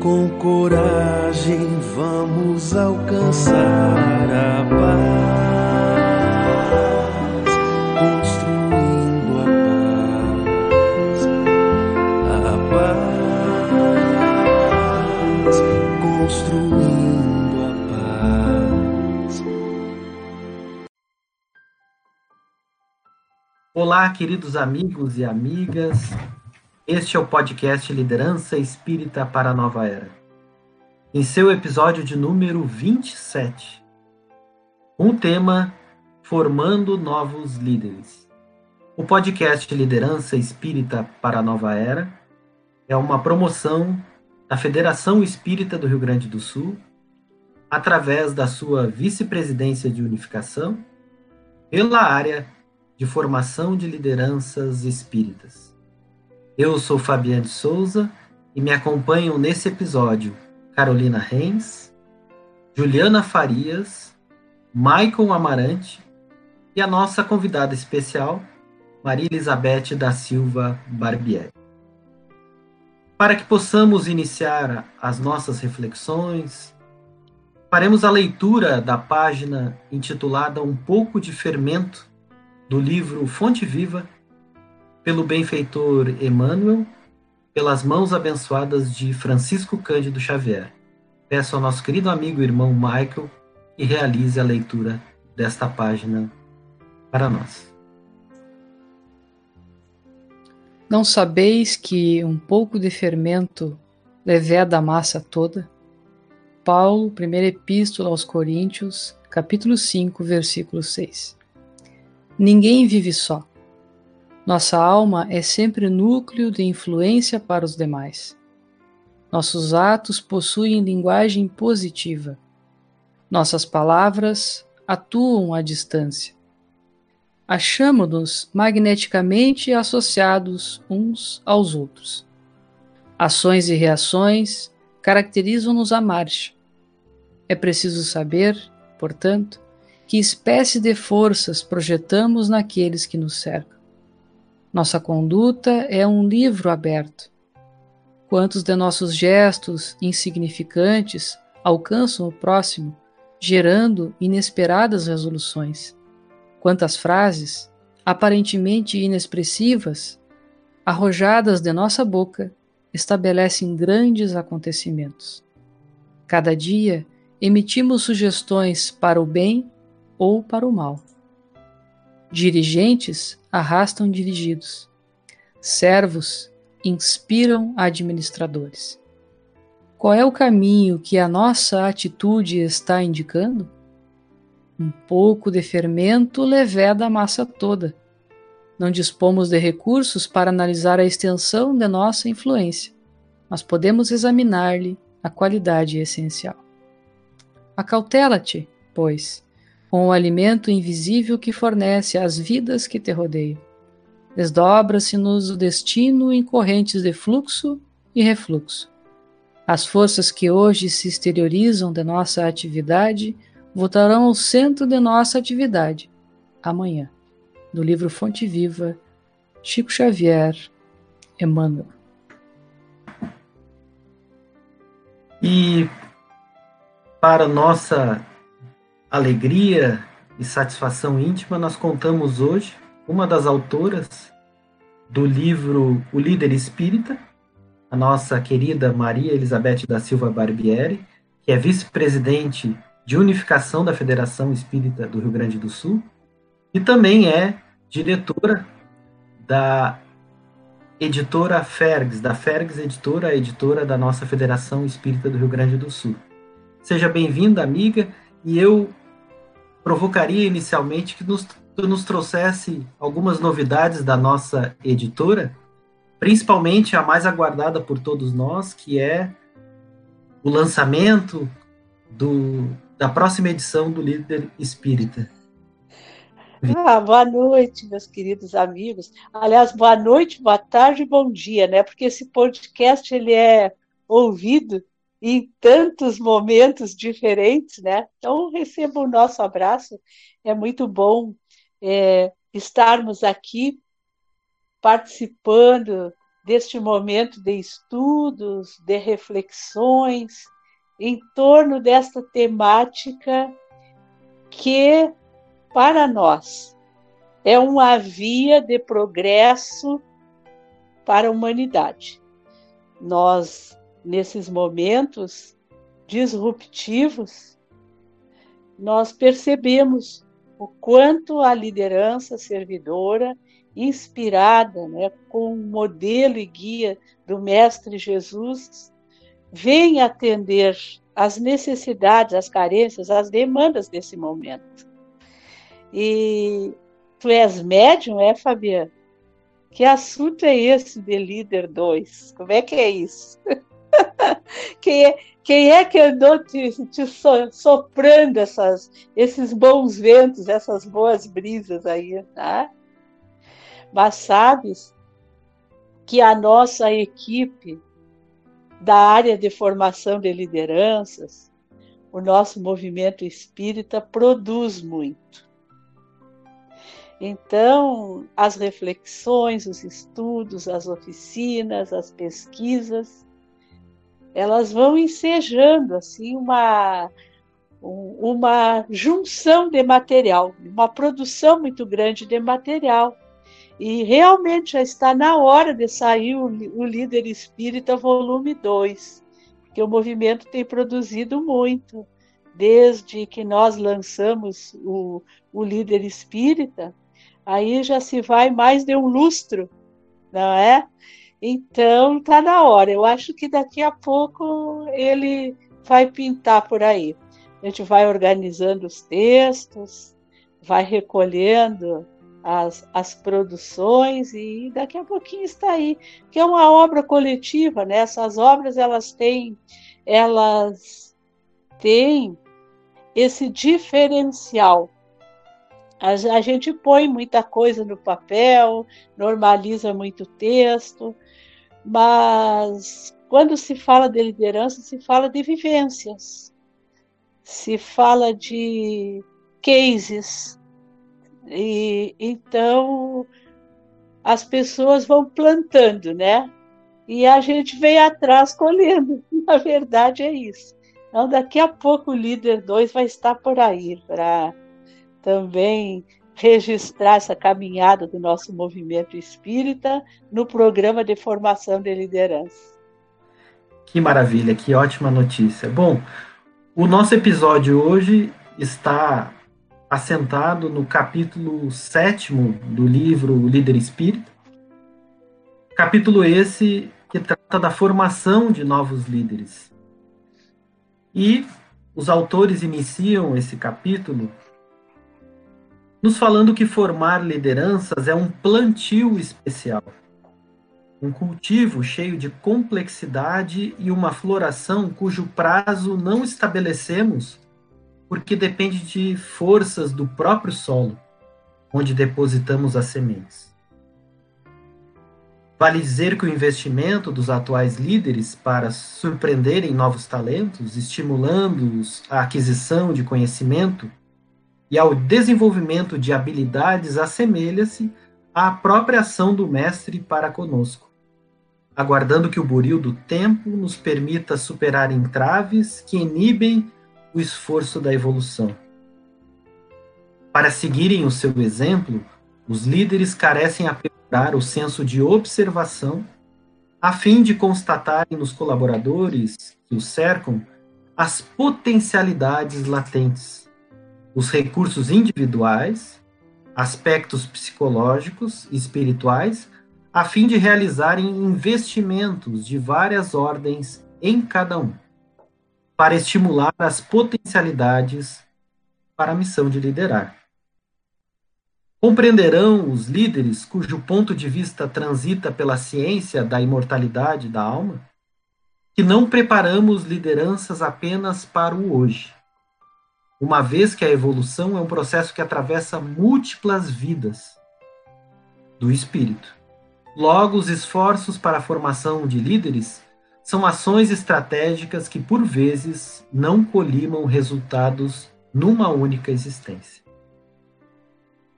Com coragem vamos alcançar a paz, construindo a paz, a paz, construindo a paz. Olá, queridos amigos e amigas. Este é o podcast Liderança Espírita para a Nova Era. Em seu episódio de número 27, com um tema Formando Novos Líderes. O podcast Liderança Espírita para a Nova Era é uma promoção da Federação Espírita do Rio Grande do Sul, através da sua vice-presidência de unificação, pela área de formação de lideranças espíritas. Eu sou Fabiano de Souza e me acompanham nesse episódio Carolina Reis, Juliana Farias, Maicon Amarante e a nossa convidada especial, Maria Elizabeth da Silva Barbieri. Para que possamos iniciar as nossas reflexões, faremos a leitura da página intitulada Um pouco de fermento do livro Fonte Viva pelo benfeitor Emmanuel, pelas mãos abençoadas de Francisco Cândido Xavier. Peço ao nosso querido amigo e irmão Michael que realize a leitura desta página para nós. Não sabeis que um pouco de fermento leveda a massa toda? Paulo, primeira epístola aos Coríntios, capítulo 5, versículo 6. Ninguém vive só. Nossa alma é sempre núcleo de influência para os demais. Nossos atos possuem linguagem positiva. Nossas palavras atuam à distância. Achamos-nos magneticamente associados uns aos outros. Ações e reações caracterizam-nos a marcha. É preciso saber, portanto, que espécie de forças projetamos naqueles que nos cercam. Nossa conduta é um livro aberto. Quantos de nossos gestos insignificantes alcançam o próximo, gerando inesperadas resoluções? Quantas frases, aparentemente inexpressivas, arrojadas de nossa boca, estabelecem grandes acontecimentos? Cada dia emitimos sugestões para o bem ou para o mal. Dirigentes arrastam dirigidos. Servos inspiram administradores. Qual é o caminho que a nossa atitude está indicando? Um pouco de fermento leveda a massa toda. Não dispomos de recursos para analisar a extensão de nossa influência, mas podemos examinar-lhe a qualidade essencial. Acautela-te, pois, com o alimento invisível que fornece às vidas que te rodeiam. Desdobra-se-nos o destino em correntes de fluxo e refluxo. As forças que hoje se exteriorizam de nossa atividade voltarão ao centro de nossa atividade amanhã. Do livro Fonte Viva, Chico Xavier, Emmanuel. E para nossa alegria e satisfação íntima, nós contamos hoje uma das autoras do livro O Líder Espírita, a nossa querida Maria Elizabeth da Silva Barbieri, que é vice-presidente de unificação da Federação Espírita do Rio Grande do Sul, e também é diretora da editora Fergs, da Fergs Editora, a editora da nossa Federação Espírita do Rio Grande do Sul. Seja bem-vinda, amiga, e eu provocaria inicialmente que nos, nos trouxesse algumas novidades da nossa editora, principalmente a mais aguardada por todos nós, que é o lançamento do, da próxima edição do Líder Espírita. Ah, boa noite, meus queridos amigos. Aliás, boa noite, boa tarde bom dia, né? Porque esse podcast ele é ouvido em tantos momentos diferentes, né? Então, receba o nosso abraço. É muito bom é, estarmos aqui participando deste momento de estudos, de reflexões em torno desta temática que, para nós, é uma via de progresso para a humanidade. Nós, nesses momentos disruptivos, nós percebemos o quanto a liderança servidora, inspirada né, com o modelo e guia do Mestre Jesus, vem atender às necessidades, às carências, às demandas desse momento. E tu és médium, é, Fabiana? Que assunto é esse de líder 2? Como é que é isso? quem, é, quem é que andou te, te so, soprando essas, esses bons ventos, essas boas brisas aí? Tá? Mas sabes que a nossa equipe da área de formação de lideranças, o nosso movimento espírita produz muito. Então, as reflexões, os estudos, as oficinas, as pesquisas, elas vão ensejando assim uma uma junção de material, uma produção muito grande de material. E realmente já está na hora de sair o, Líder Espírita Volume 2, que o movimento tem produzido muito. Desde que nós lançamos o, o Líder Espírita, aí já se vai mais de um lustro, não é? Então está na hora. Eu acho que daqui a pouco ele vai pintar por aí. A gente vai organizando os textos, vai recolhendo as, as produções e daqui a pouquinho está aí, que é uma obra coletiva, né? Essas obras elas têm elas têm esse diferencial. A, a gente põe muita coisa no papel, normaliza muito texto, mas quando se fala de liderança, se fala de vivências, se fala de cases, e então as pessoas vão plantando, né? E a gente vem atrás colhendo. Na verdade é isso. Então daqui a pouco o líder 2 vai estar por aí para também registrar essa caminhada do nosso movimento espírita no programa de formação de liderança. Que maravilha, que ótima notícia. Bom, o nosso episódio hoje está assentado no capítulo sétimo do livro Líder Espírita. Capítulo esse que trata da formação de novos líderes. E os autores iniciam esse capítulo nos falando que formar lideranças é um plantio especial, um cultivo cheio de complexidade e uma floração cujo prazo não estabelecemos porque depende de forças do próprio solo, onde depositamos as sementes. Vale dizer que o investimento dos atuais líderes para surpreenderem novos talentos, estimulando-os à aquisição de conhecimento e ao desenvolvimento de habilidades, assemelha-se à própria ação do Mestre para conosco, aguardando que o buril do tempo nos permita superar entraves que inibem o esforço da evolução. Para seguirem o seu exemplo, os líderes carecem aprimorar o senso de observação, a fim de constatarem nos colaboradores que os cercam as potencialidades latentes, os recursos individuais, aspectos psicológicos e espirituais, a fim de realizarem investimentos de várias ordens em cada um para estimular as potencialidades para a missão de liderar. Compreenderão os líderes cujo ponto de vista transita pela ciência da imortalidade da alma que não preparamos lideranças apenas para o hoje, uma vez que a evolução é um processo que atravessa múltiplas vidas do espírito. Logo, os esforços para a formação de líderes são ações estratégicas que, por vezes, não colimam resultados numa única existência.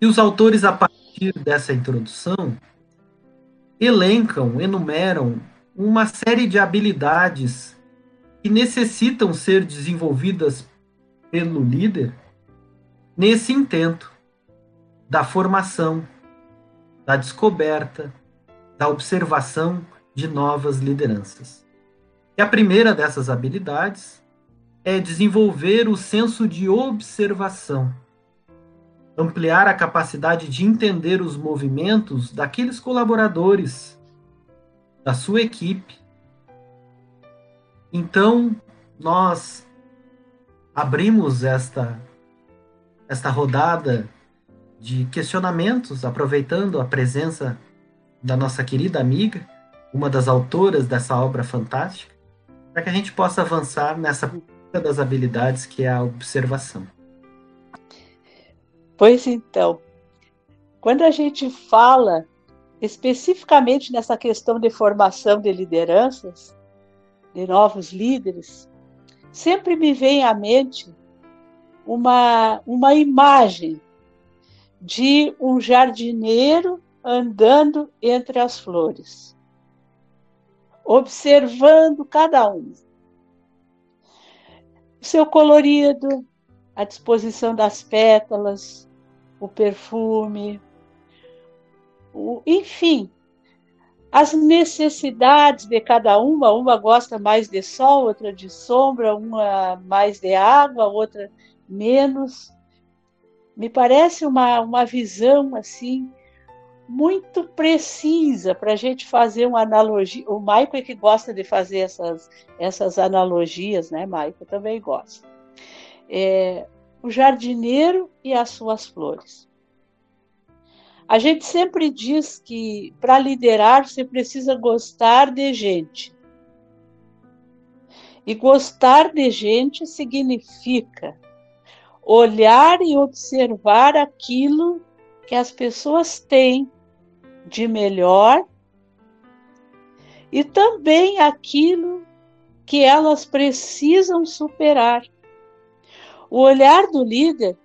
E os autores, a partir dessa introdução, elencam, enumeram uma série de habilidades que necessitam ser desenvolvidas pelo líder nesse intento da formação, da descoberta, da observação de novas lideranças. E a primeira dessas habilidades é desenvolver o senso de observação, ampliar a capacidade de entender os movimentos daqueles colaboradores da sua equipe. Então, nós abrimos esta esta rodada de questionamentos, aproveitando a presença da nossa querida amiga, uma das autoras dessa obra fantástica, para que a gente possa avançar nessa das habilidades que é a observação. Pois então, quando a gente fala especificamente nessa questão de formação de lideranças, de novos líderes, sempre me vem à mente uma, uma imagem de um jardineiro andando entre as flores, observando cada um. O seu colorido, a disposição das pétalas, o perfume, o, enfim, as necessidades de cada uma. Uma gosta mais de sol, outra de sombra, uma mais de água, outra menos me parece uma, uma visão assim muito precisa para a gente fazer uma analogia. O Maico é que gosta de fazer essas, essas analogias, né, Maico? Também gosta. É, o jardineiro e as suas flores. A gente sempre diz que para liderar você precisa gostar de gente. E gostar de gente significa olhar e observar aquilo que as pessoas têm de melhor e também aquilo que elas precisam superar. O olhar do líder,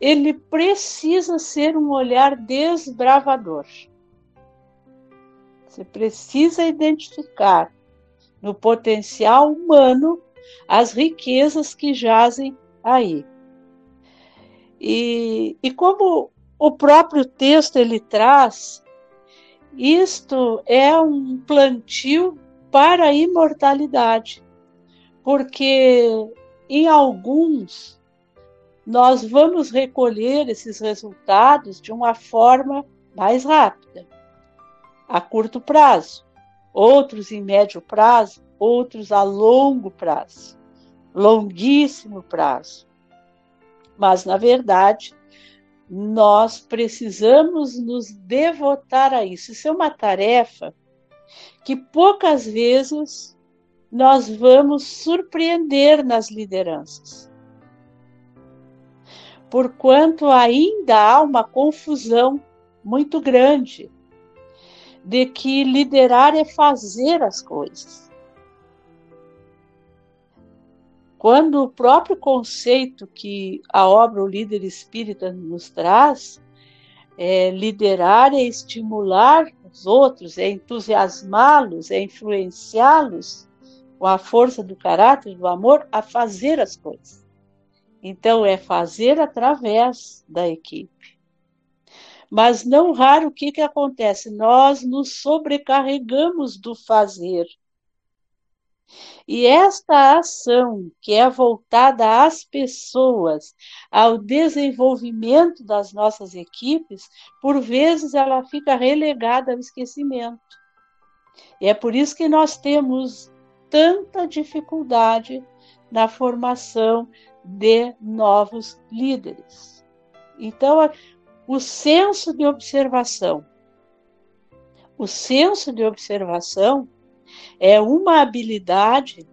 ele precisa ser um olhar desbravador. Você precisa identificar no potencial humano as riquezas que jazem aí. E, e como o próprio texto ele traz, isto é um plantio para a imortalidade, porque em alguns nós vamos recolher esses resultados de uma forma mais rápida, a curto prazo, outros em médio prazo, outros a longo prazo, longuíssimo prazo. Mas, na verdade, nós precisamos nos devotar a isso. Isso é uma tarefa que poucas vezes nós vamos surpreender nas lideranças. Porquanto ainda há uma confusão muito grande de que liderar é fazer as coisas. quando o próprio conceito que a obra O Líder Espírita nos traz, é, liderar é estimular os outros, é entusiasmá-los, é influenciá-los com a força do caráter, do amor, a fazer as coisas. Então, é fazer através da equipe. Mas não raro o que, que acontece? Nós nos sobrecarregamos do fazer e esta ação, que é voltada às pessoas, ao desenvolvimento das nossas equipes, por vezes ela fica relegada ao esquecimento. E é por isso que nós temos tanta dificuldade na formação de novos líderes. Então, o senso de observação. O senso de observação é uma habilidade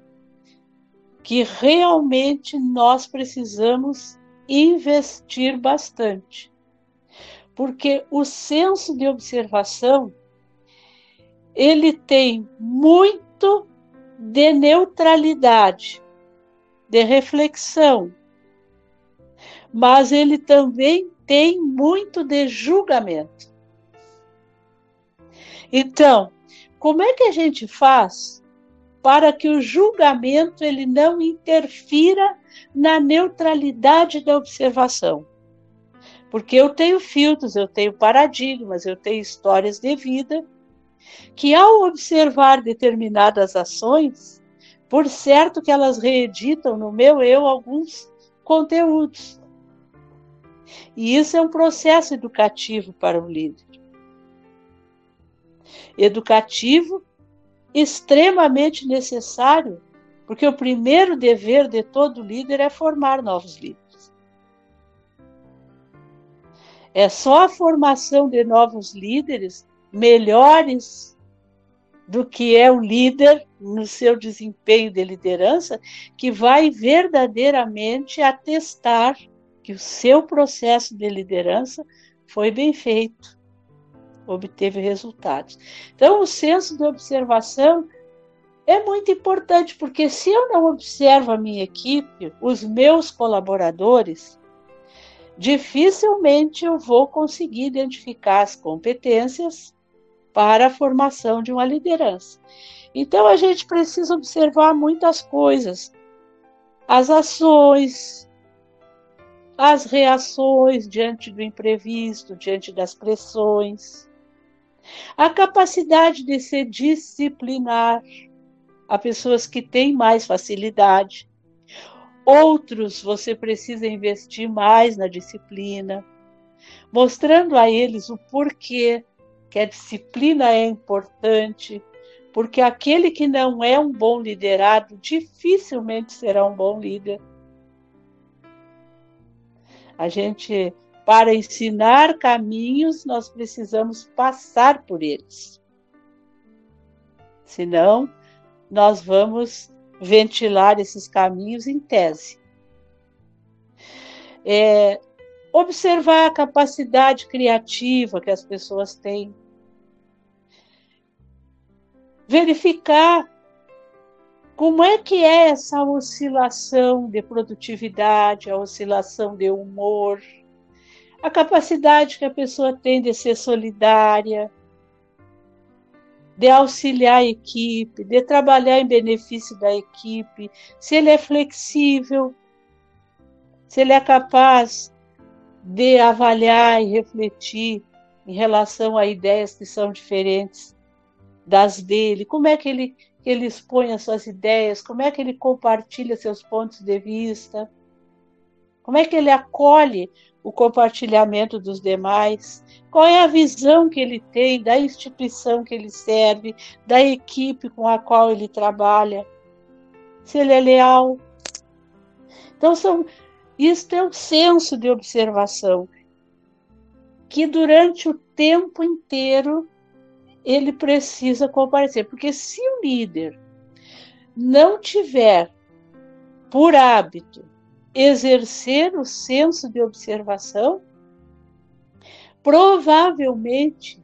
que realmente nós precisamos investir bastante. Porque o senso de observação ele tem muito de neutralidade, de reflexão, mas ele também tem muito de julgamento. Então, como é que a gente faz para que o julgamento ele não interfira na neutralidade da observação? Porque eu tenho filtros, eu tenho paradigmas, eu tenho histórias de vida que ao observar determinadas ações, por certo que elas reeditam no meu eu alguns conteúdos. E isso é um processo educativo para o líder. Educativo extremamente necessário, porque o primeiro dever de todo líder é formar novos líderes. É só a formação de novos líderes melhores do que é o líder no seu desempenho de liderança que vai verdadeiramente atestar que o seu processo de liderança foi bem feito, obteve resultados. Então, o senso de observação é muito importante, porque se eu não observo a minha equipe, os meus colaboradores, dificilmente eu vou conseguir identificar as competências para a formação de uma liderança. Então a gente precisa observar muitas coisas, as ações, as reações diante do imprevisto, diante das pressões, a capacidade de se disciplinar a pessoas que têm mais facilidade. Outros você precisa investir mais na disciplina, mostrando a eles o porquê que a disciplina é importante, porque aquele que não é um bom liderado dificilmente será um bom líder. A gente, para ensinar caminhos, nós precisamos passar por eles. Senão, nós vamos ventilar esses caminhos em tese. É, observar a capacidade criativa que as pessoas têm verificar como é que é essa oscilação de produtividade, a oscilação de humor, a capacidade que a pessoa tem de ser solidária, de auxiliar a equipe, de trabalhar em benefício da equipe, se ele é flexível, se ele é capaz de avaliar e refletir em relação a ideias que são diferentes das dele, como é que ele, ele expõe as suas ideias, como é que ele compartilha seus pontos de vista, como é que ele acolhe o compartilhamento dos demais, qual é a visão que ele tem da instituição que ele serve, da equipe com a qual ele trabalha, se ele é leal. Então, são, isto é um senso de observação que durante o tempo inteiro ele precisa comparecer. Porque se o líder não tiver por hábito exercer o senso de observação, provavelmente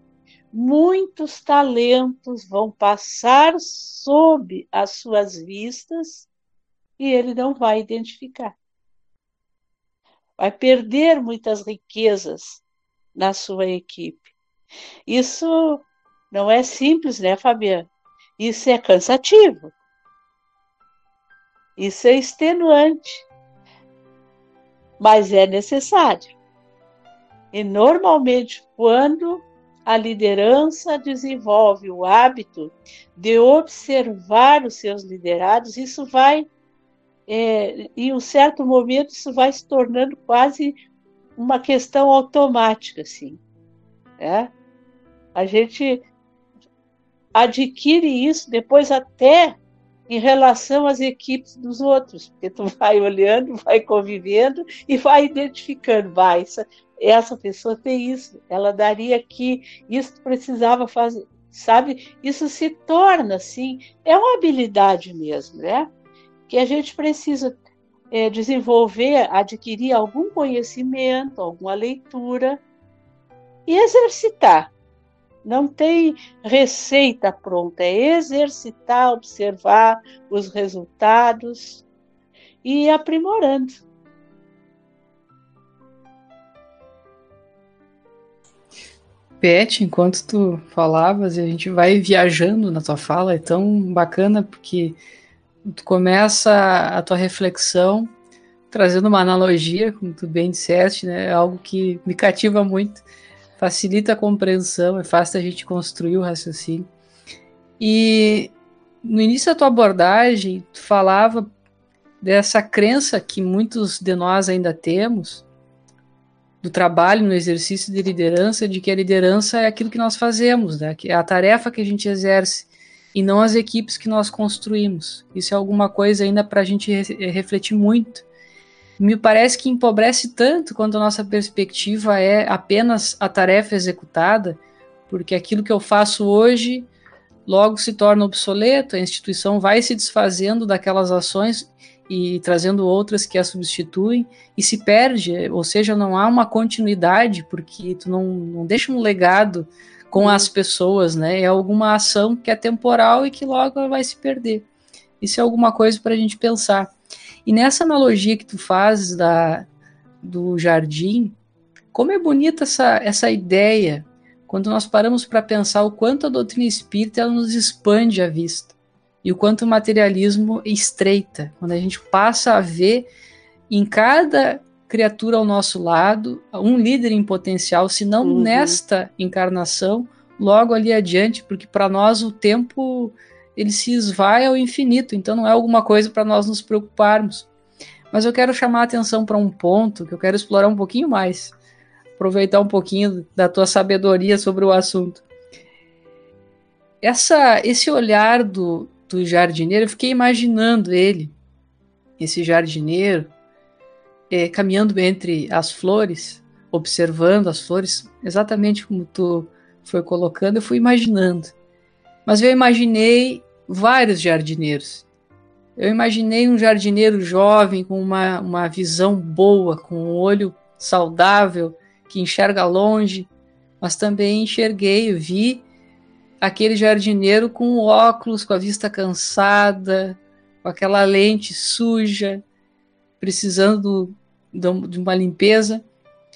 muitos talentos vão passar sob as suas vistas e ele não vai identificar. Vai perder muitas riquezas na sua equipe. Isso não é simples, né, Fabiana? Isso é cansativo. Isso é extenuante. Mas é necessário. E normalmente, quando a liderança desenvolve o hábito de observar os seus liderados, isso vai, é, em um certo momento, isso vai se tornando quase uma questão automática, assim. Né? A gente adquire isso depois até em relação às equipes dos outros, porque tu vai olhando, vai convivendo e vai identificando, vai, essa, essa pessoa tem isso, ela daria aqui, isso precisava fazer, sabe? Isso se torna assim, é uma habilidade mesmo, né? Que a gente precisa é, desenvolver, adquirir algum conhecimento, alguma leitura e exercitar. Não tem receita pronta, é exercitar, observar os resultados e ir aprimorando. Pet, enquanto tu falavas, a gente vai viajando na tua fala, é tão bacana porque tu começa a tua reflexão trazendo uma analogia, como tu bem disseste, né? É algo que me cativa muito, facilita a compreensão, é fácil a gente construir o raciocínio. E no início da tua abordagem, tu falava dessa crença que muitos de nós ainda temos, do trabalho no exercício de liderança, de que a liderança é aquilo que nós fazemos, né? que é a tarefa que a gente exerce, e não as equipes que nós construímos. Isso é alguma coisa ainda para a gente re refletir muito. Me parece que empobrece tanto quando a nossa perspectiva é apenas a tarefa executada, porque aquilo que eu faço hoje logo se torna obsoleto, a instituição vai se desfazendo daquelas ações e trazendo outras que a substituem e se perde, ou seja, não há uma continuidade porque tu não, não deixa um legado com as pessoas, né? É alguma ação que é temporal e que logo vai se perder. Isso é alguma coisa para a gente pensar. E nessa analogia que tu fazes da, do jardim, como é bonita essa, essa ideia. Quando nós paramos para pensar o quanto a doutrina espírita ela nos expande a vista. E o quanto o materialismo estreita, quando a gente passa a ver em cada criatura ao nosso lado um líder em potencial, se não uhum. nesta encarnação, logo ali adiante, porque para nós o tempo ele se esvai ao infinito, então não é alguma coisa para nós nos preocuparmos. Mas eu quero chamar a atenção para um ponto que eu quero explorar um pouquinho mais, aproveitar um pouquinho da tua sabedoria sobre o assunto. Essa, esse olhar do, do jardineiro, eu fiquei imaginando ele, esse jardineiro, é, caminhando entre as flores, observando as flores, exatamente como tu foi colocando, eu fui imaginando. Mas eu imaginei vários jardineiros. Eu imaginei um jardineiro jovem com uma, uma visão boa, com um olho saudável, que enxerga longe, mas também enxerguei, vi aquele jardineiro com óculos, com a vista cansada, com aquela lente suja, precisando de uma limpeza.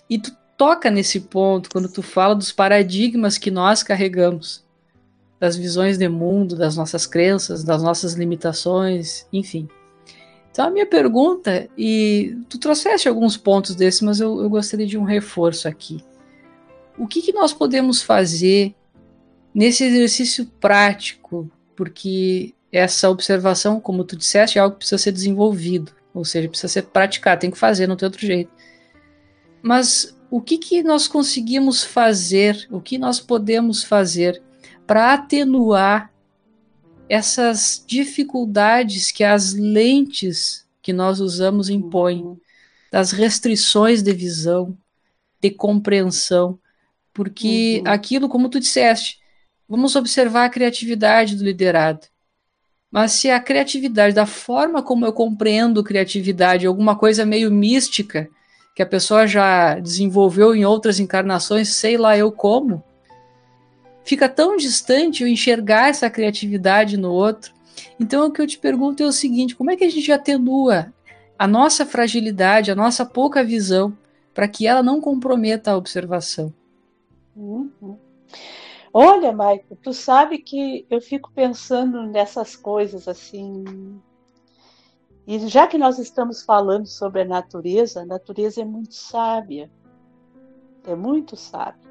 E tu toca nesse ponto quando tu fala dos paradigmas que nós carregamos, das visões de mundo, das nossas crenças, das nossas limitações, enfim. Então a minha pergunta, e tu trouxeste alguns pontos desses, mas eu, eu gostaria de um reforço aqui. O que, que nós podemos fazer nesse exercício prático, porque essa observação, como tu disseste, é algo que precisa ser desenvolvido, ou seja, precisa ser praticado, tem que fazer, não tem outro jeito. Mas o que, que nós conseguimos fazer, o que nós podemos fazer para atenuar essas dificuldades que as lentes que nós usamos impõem, uhum. das restrições de visão, de compreensão, porque uhum. aquilo, como tu disseste, Vamos observar a criatividade do liderado. Mas se a criatividade, da forma como eu compreendo criatividade, alguma coisa meio mística, que a pessoa já desenvolveu em outras encarnações, sei lá eu como, fica tão distante eu enxergar essa criatividade no outro. Então o que eu te pergunto é o seguinte: como é que a gente atenua a nossa fragilidade, a nossa pouca visão, para que ela não comprometa a observação? Uhum. Olha, Maico, tu sabe que eu fico pensando nessas coisas assim. E já que nós estamos falando sobre a natureza, a natureza é muito sábia. É muito sábia.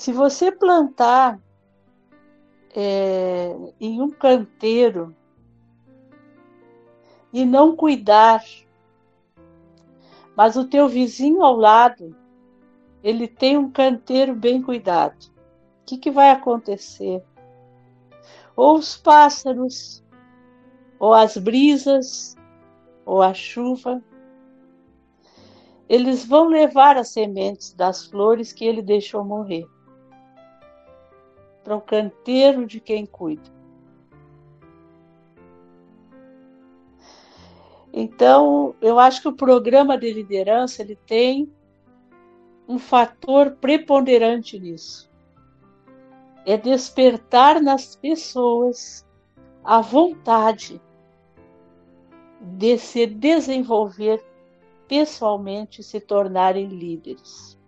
Se você plantar é, em um canteiro e não cuidar, mas o teu vizinho ao lado ele tem um canteiro bem cuidado. O que, que vai acontecer? Ou os pássaros, ou as brisas, ou a chuva, eles vão levar as sementes das flores que ele deixou morrer para o canteiro de quem cuida. Então, eu acho que o programa de liderança ele tem um fator preponderante nisso. É despertar nas pessoas a vontade de se desenvolver pessoalmente se tornarem líderes.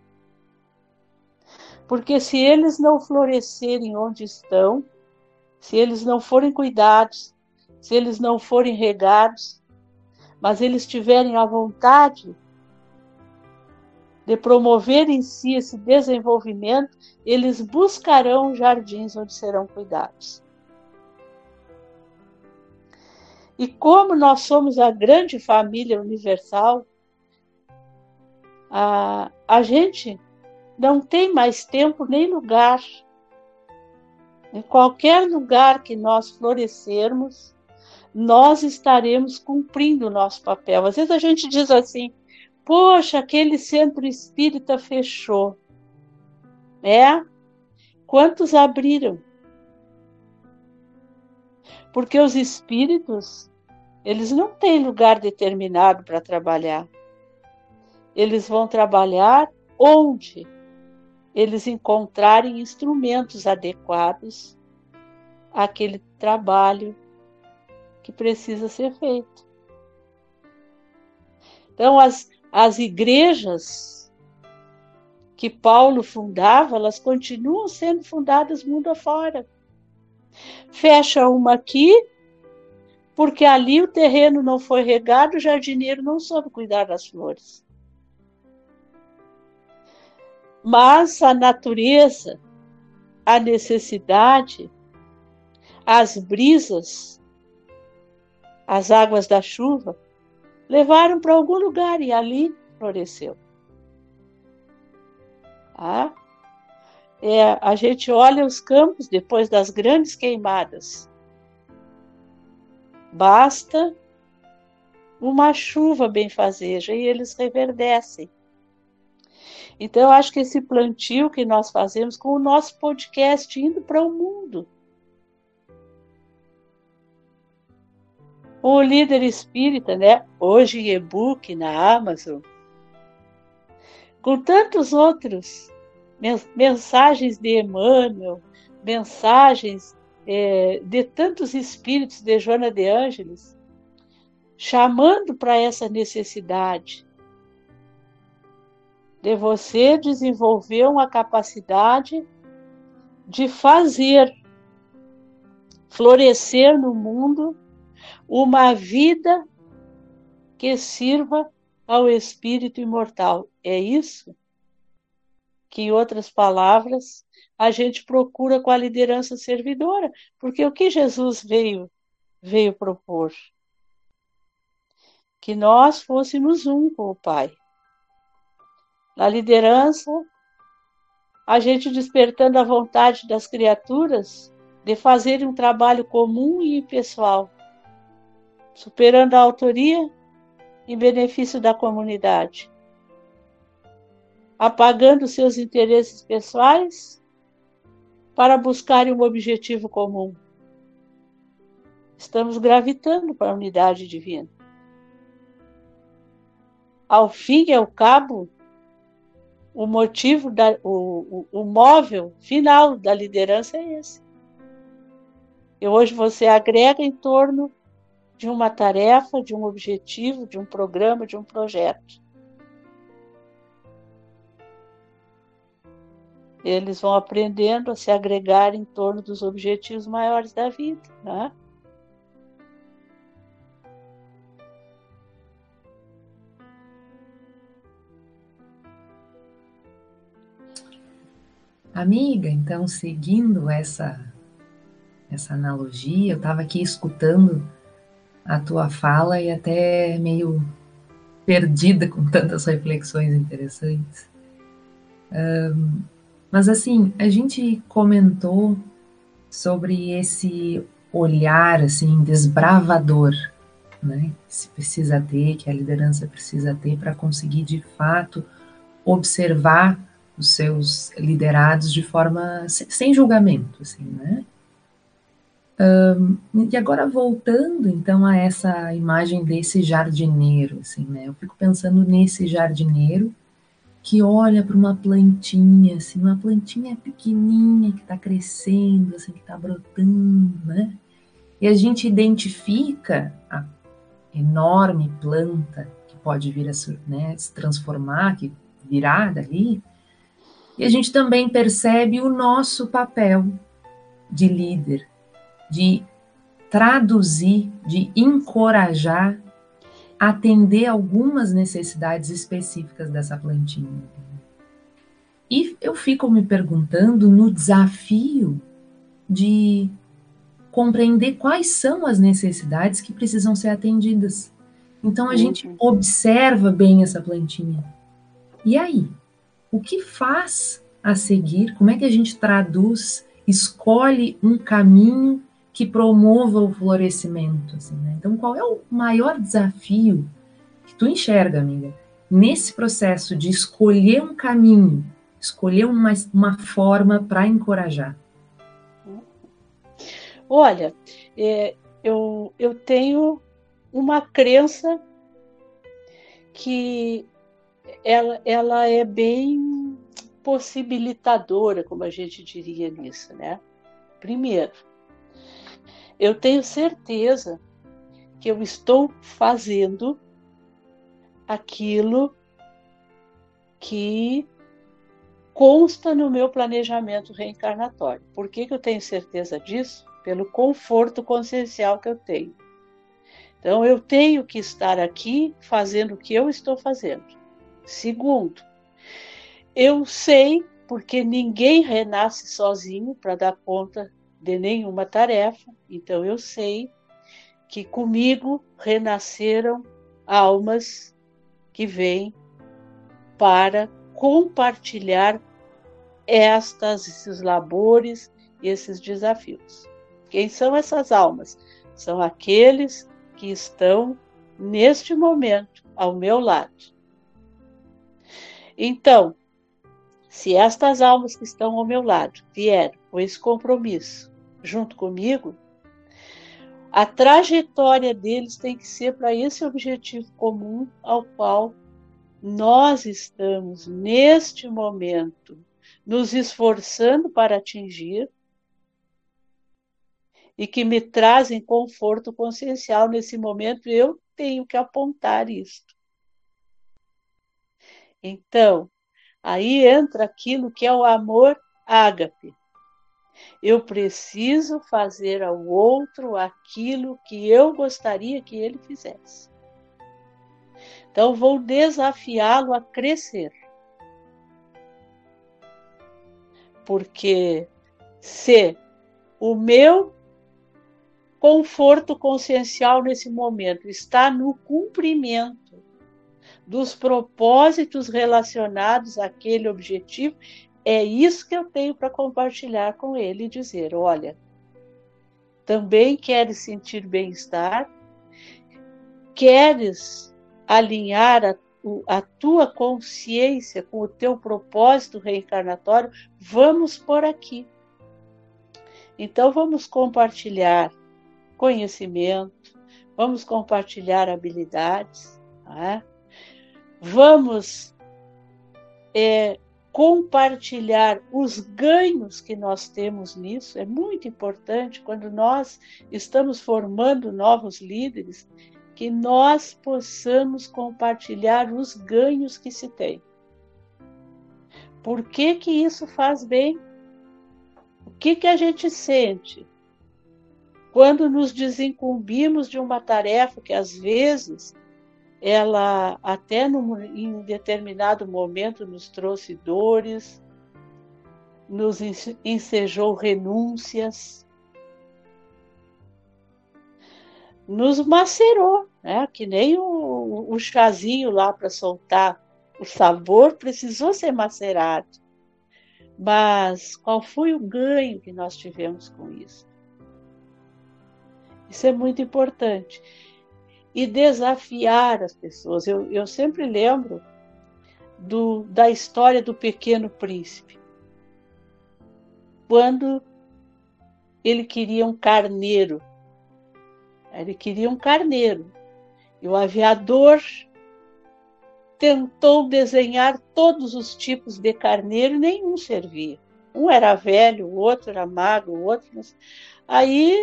Porque se eles não florescerem onde estão, se eles não forem cuidados, se eles não forem regados, mas eles tiverem a vontade de promover em si esse desenvolvimento, eles buscarão jardins onde serão cuidados. E como nós somos a grande família universal, a, a gente não tem mais tempo nem lugar. Em qualquer lugar que nós florescermos, nós estaremos cumprindo o nosso papel. Às vezes a gente diz assim: Poxa, aquele centro espírita fechou. É? Quantos abriram? Porque os espíritos, eles não têm lugar determinado para trabalhar. Eles vão trabalhar onde eles encontrarem instrumentos adequados àquele trabalho que precisa ser feito. Então, as, as igrejas que Paulo fundava, elas continuam sendo fundadas mundo afora. Fecha uma aqui, porque ali o terreno não foi regado, o jardineiro não soube cuidar das flores. Mas a natureza, a necessidade, as brisas, as águas da chuva, levaram para algum lugar e ali floresceu. Ah, é, a gente olha os campos depois das grandes queimadas. Basta uma chuva benfazeja e eles reverdecem. Então, eu acho que esse plantio que nós fazemos com o nosso podcast indo para o mundo, O líder espírita, né? Hoje em e-book na Amazon, com tantos outros mensagens de Emmanuel, mensagens é, de tantos espíritos de Joana de Ângeles, chamando para essa necessidade de você desenvolver uma capacidade de fazer florescer no mundo uma vida que sirva ao espírito imortal. É isso que, em outras palavras, a gente procura com a liderança servidora, porque o que Jesus veio veio propor que nós fôssemos um com o Pai. Na liderança, a gente despertando a vontade das criaturas de fazerem um trabalho comum e pessoal superando a autoria em benefício da comunidade, apagando seus interesses pessoais para buscarem um objetivo comum. Estamos gravitando para a unidade divina. Ao fim e ao cabo, o motivo, da, o, o, o móvel final da liderança é esse. E hoje você agrega em torno de uma tarefa, de um objetivo, de um programa, de um projeto. Eles vão aprendendo a se agregar em torno dos objetivos maiores da vida, né? Amiga, então seguindo essa essa analogia, eu estava aqui escutando a tua fala e até meio perdida com tantas reflexões interessantes. Um, mas assim, a gente comentou sobre esse olhar assim desbravador, né? Que se precisa ter, que a liderança precisa ter para conseguir de fato observar os seus liderados de forma sem julgamento, assim, né? Um, e agora voltando então a essa imagem desse jardineiro, assim, né? Eu fico pensando nesse jardineiro que olha para uma plantinha, assim, uma plantinha pequenininha que está crescendo, assim, que está brotando, né? E a gente identifica a enorme planta que pode vir a né, se transformar, que virá dali, E a gente também percebe o nosso papel de líder, de traduzir, de encorajar, atender algumas necessidades específicas dessa plantinha. E eu fico me perguntando no desafio de compreender quais são as necessidades que precisam ser atendidas. Então a uhum. gente observa bem essa plantinha. E aí? O que faz a seguir? Como é que a gente traduz, escolhe um caminho que promova o florescimento? Assim, né? Então, qual é o maior desafio que tu enxerga, amiga, nesse processo de escolher um caminho escolher uma, uma forma para encorajar? Olha, é, eu, eu tenho uma crença que ela, ela é bem possibilitadora, como a gente diria nisso, né? Primeiro, eu tenho certeza que eu estou fazendo aquilo que consta no meu planejamento reencarnatório. Por que, que eu tenho certeza disso? Pelo conforto consciencial que eu tenho. Então, eu tenho que estar aqui fazendo o que eu estou fazendo. Segundo, eu sei, porque ninguém renasce sozinho para dar conta de nenhuma tarefa, então eu sei que comigo renasceram almas que vêm para compartilhar estas, esses labores esses desafios. Quem são essas almas? São aqueles que estão neste momento ao meu lado. Então, se estas almas que estão ao meu lado vieram com esse compromisso junto comigo, a trajetória deles tem que ser para esse objetivo comum ao qual nós estamos, neste momento, nos esforçando para atingir e que me trazem conforto consciencial nesse momento, eu tenho que apontar isto. Então, aí entra aquilo que é o amor ágape. Eu preciso fazer ao outro aquilo que eu gostaria que ele fizesse. Então, vou desafiá-lo a crescer. Porque se o meu conforto consciencial nesse momento está no cumprimento dos propósitos relacionados àquele objetivo, é isso que eu tenho para compartilhar com ele e dizer: olha, também queres sentir bem-estar, queres alinhar a, a tua consciência com o teu propósito reencarnatório, vamos por aqui. Então, vamos compartilhar conhecimento, vamos compartilhar habilidades, é? Vamos é, compartilhar os ganhos que nós temos nisso. É muito importante quando nós estamos formando novos líderes que nós possamos compartilhar os ganhos que se tem. Por que que isso faz bem? O que que a gente sente quando nos desincumbimos de uma tarefa que às vezes ela até no, em determinado momento nos trouxe dores, nos ensejou renúncias, nos macerou, né? Que nem o, o chazinho lá para soltar o sabor precisou ser macerado. Mas qual foi o ganho que nós tivemos com isso? Isso é muito importante. E desafiar as pessoas. Eu, eu sempre lembro do, da história do pequeno príncipe. Quando ele queria um carneiro ele queria um carneiro. E o aviador tentou desenhar todos os tipos de carneiro, nenhum servia. Um era velho, o outro era magro, o outro. Aí,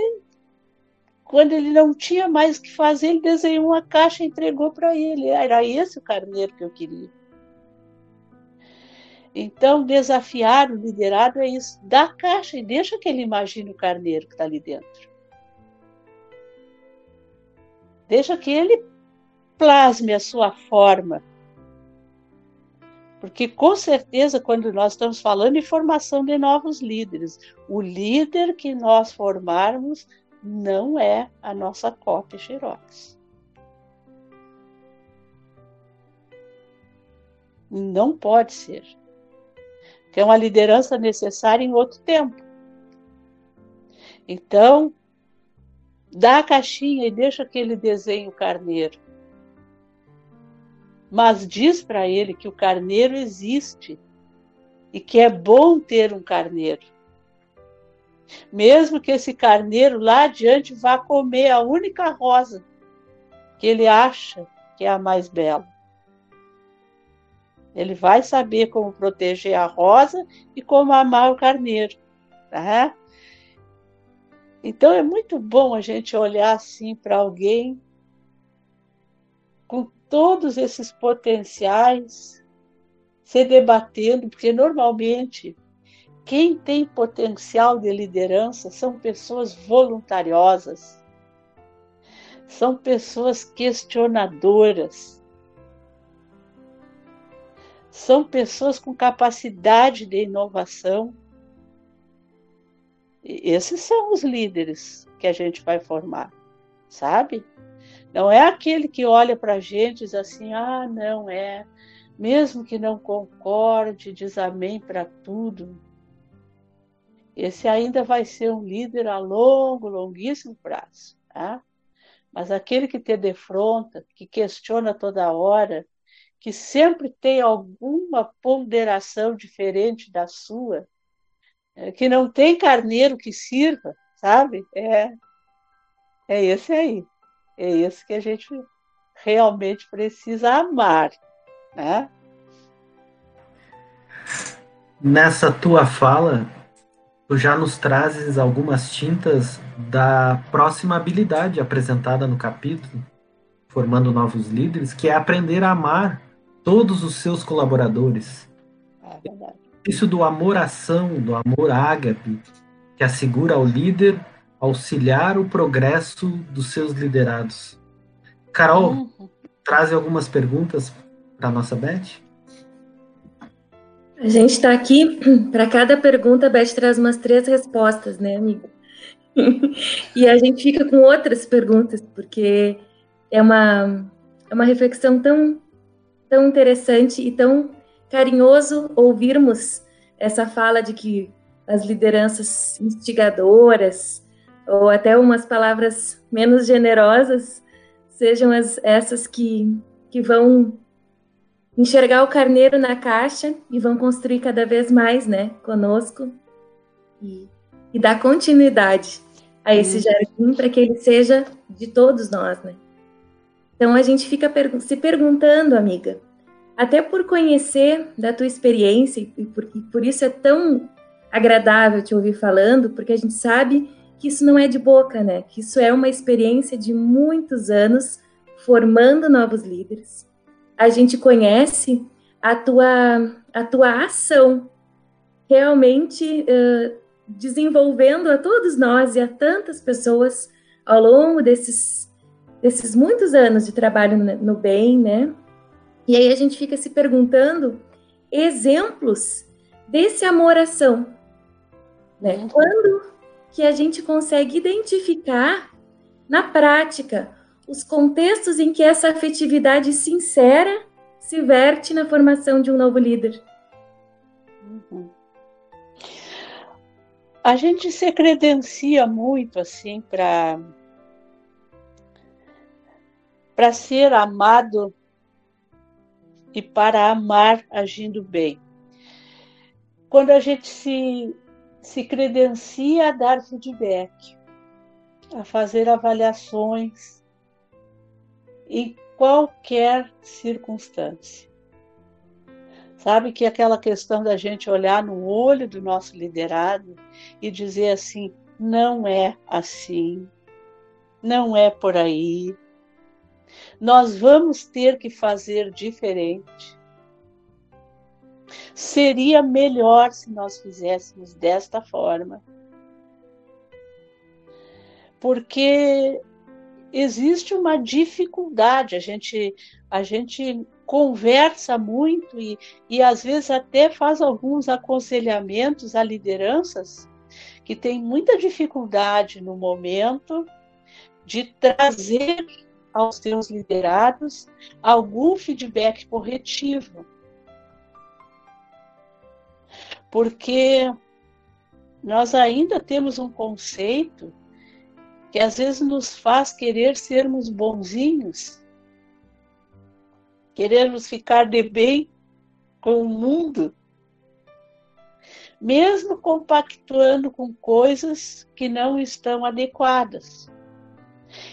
quando ele não tinha mais o que fazer, ele desenhou uma caixa e entregou para ele. Era esse o carneiro que eu queria. Então, desafiar o liderado é isso. Dá a caixa e deixa que ele imagine o carneiro que está ali dentro. Deixa que ele plasme a sua forma. Porque, com certeza, quando nós estamos falando em formação de novos líderes, o líder que nós formarmos não é a nossa cópia Xerox. Não pode ser. Que é uma liderança necessária em outro tempo. Então, dá a caixinha e deixa que ele desenhe o carneiro. Mas diz para ele que o carneiro existe e que é bom ter um carneiro. Mesmo que esse carneiro lá adiante vá comer a única rosa que ele acha que é a mais bela. Ele vai saber como proteger a rosa e como amar o carneiro. Tá? Então é muito bom a gente olhar assim para alguém com todos esses potenciais, se debatendo, porque normalmente quem tem potencial de liderança são pessoas voluntariosas, são pessoas questionadoras, são pessoas com capacidade de inovação. E esses são os líderes que a gente vai formar, sabe? Não é aquele que olha para a gente e diz assim: ah, não é, mesmo que não concorde, diz amém para tudo. Esse ainda vai ser um líder a longo, longuíssimo prazo. Tá? Mas aquele que te defronta, que questiona toda hora, que sempre tem alguma ponderação diferente da sua, é, que não tem carneiro que sirva, sabe? É, é esse aí. É esse que a gente realmente precisa amar, né? Nessa tua fala, tu já nos trazes algumas tintas da próxima habilidade apresentada no capítulo, formando novos líderes, que é aprender a amar todos os seus colaboradores. É Isso do amor-ação, do amor ágape, que assegura ao líder auxiliar o progresso dos seus liderados. Carol, uhum. traz algumas perguntas para a nossa Beth? A gente está aqui, para cada pergunta, a Beth traz umas três respostas, né, amiga? e a gente fica com outras perguntas, porque é uma, é uma reflexão tão tão interessante e tão carinhoso ouvirmos essa fala de que as lideranças instigadoras, ou até umas palavras menos generosas, sejam as, essas que, que vão enxergar o carneiro na caixa e vão construir cada vez mais, né, conosco e, e dar continuidade a esse jardim para que ele seja de todos nós, né? Então a gente fica se perguntando, amiga, até por conhecer da tua experiência e por, e por isso é tão agradável te ouvir falando, porque a gente sabe que isso não é de boca, né? Que isso é uma experiência de muitos anos formando novos líderes. A gente conhece a tua, a tua ação realmente uh, desenvolvendo a todos nós e a tantas pessoas ao longo desses desses muitos anos de trabalho no bem, né? E aí a gente fica se perguntando exemplos desse amor-ação, né? Uhum. Quando que a gente consegue identificar na prática os contextos em que essa afetividade sincera se verte na formação de um novo líder? Uhum. A gente se credencia muito assim para para ser amado e para amar agindo bem. Quando a gente se, se credencia a dar feedback, a fazer avaliações em qualquer circunstância. Sabe que aquela questão da gente olhar no olho do nosso liderado e dizer assim: não é assim, não é por aí, nós vamos ter que fazer diferente. Seria melhor se nós fizéssemos desta forma. Porque existe uma dificuldade, a gente, a gente conversa muito e, e às vezes até faz alguns aconselhamentos a lideranças que têm muita dificuldade no momento de trazer aos seus liderados algum feedback corretivo. Porque nós ainda temos um conceito que às vezes nos faz querer sermos bonzinhos, querermos ficar de bem com o mundo, mesmo compactuando com coisas que não estão adequadas.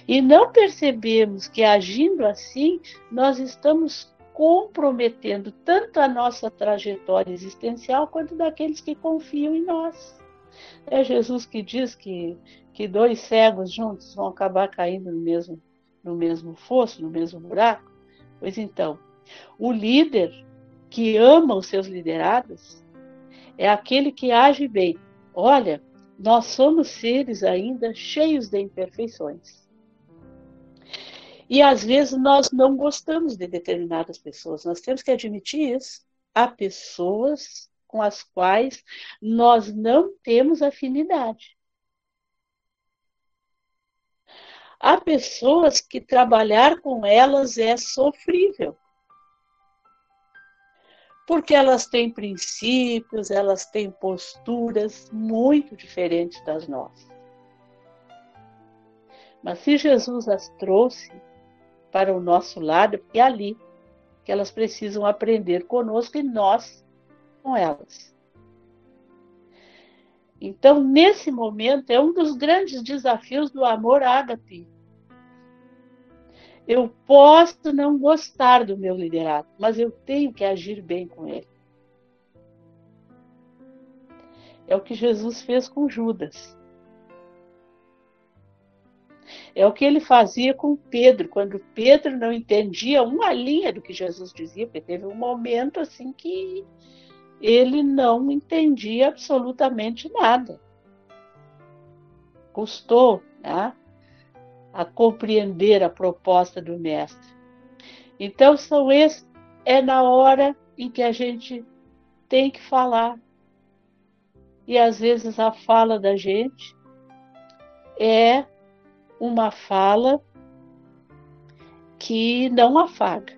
E não percebemos que agindo assim, nós estamos comprometendo tanto a nossa trajetória existencial quanto daqueles que confiam em nós. É Jesus que diz que que dois cegos juntos vão acabar caindo no mesmo, no mesmo fosso, no mesmo buraco? Pois então, o líder que ama os seus liderados é aquele que age bem. Olha, nós somos seres ainda cheios de imperfeições. E às vezes nós não gostamos de determinadas pessoas, nós temos que admitir isso. Há pessoas com as quais nós não temos afinidade. Há pessoas que trabalhar com elas é sofrível. Porque elas têm princípios, elas têm posturas muito diferentes das nossas. Mas se Jesus as trouxe para o nosso lado, é ali que elas precisam aprender conosco e nós com elas. Então, nesse momento, é um dos grandes desafios do amor ágape. Eu posso não gostar do meu liderado, mas eu tenho que agir bem com ele. É o que Jesus fez com Judas. É o que ele fazia com Pedro, quando Pedro não entendia uma linha do que Jesus dizia, porque teve um momento assim que ele não entendia absolutamente nada. Custou né, a compreender a proposta do mestre. Então, são esses, é na hora em que a gente tem que falar. E às vezes a fala da gente é uma fala que não afaga.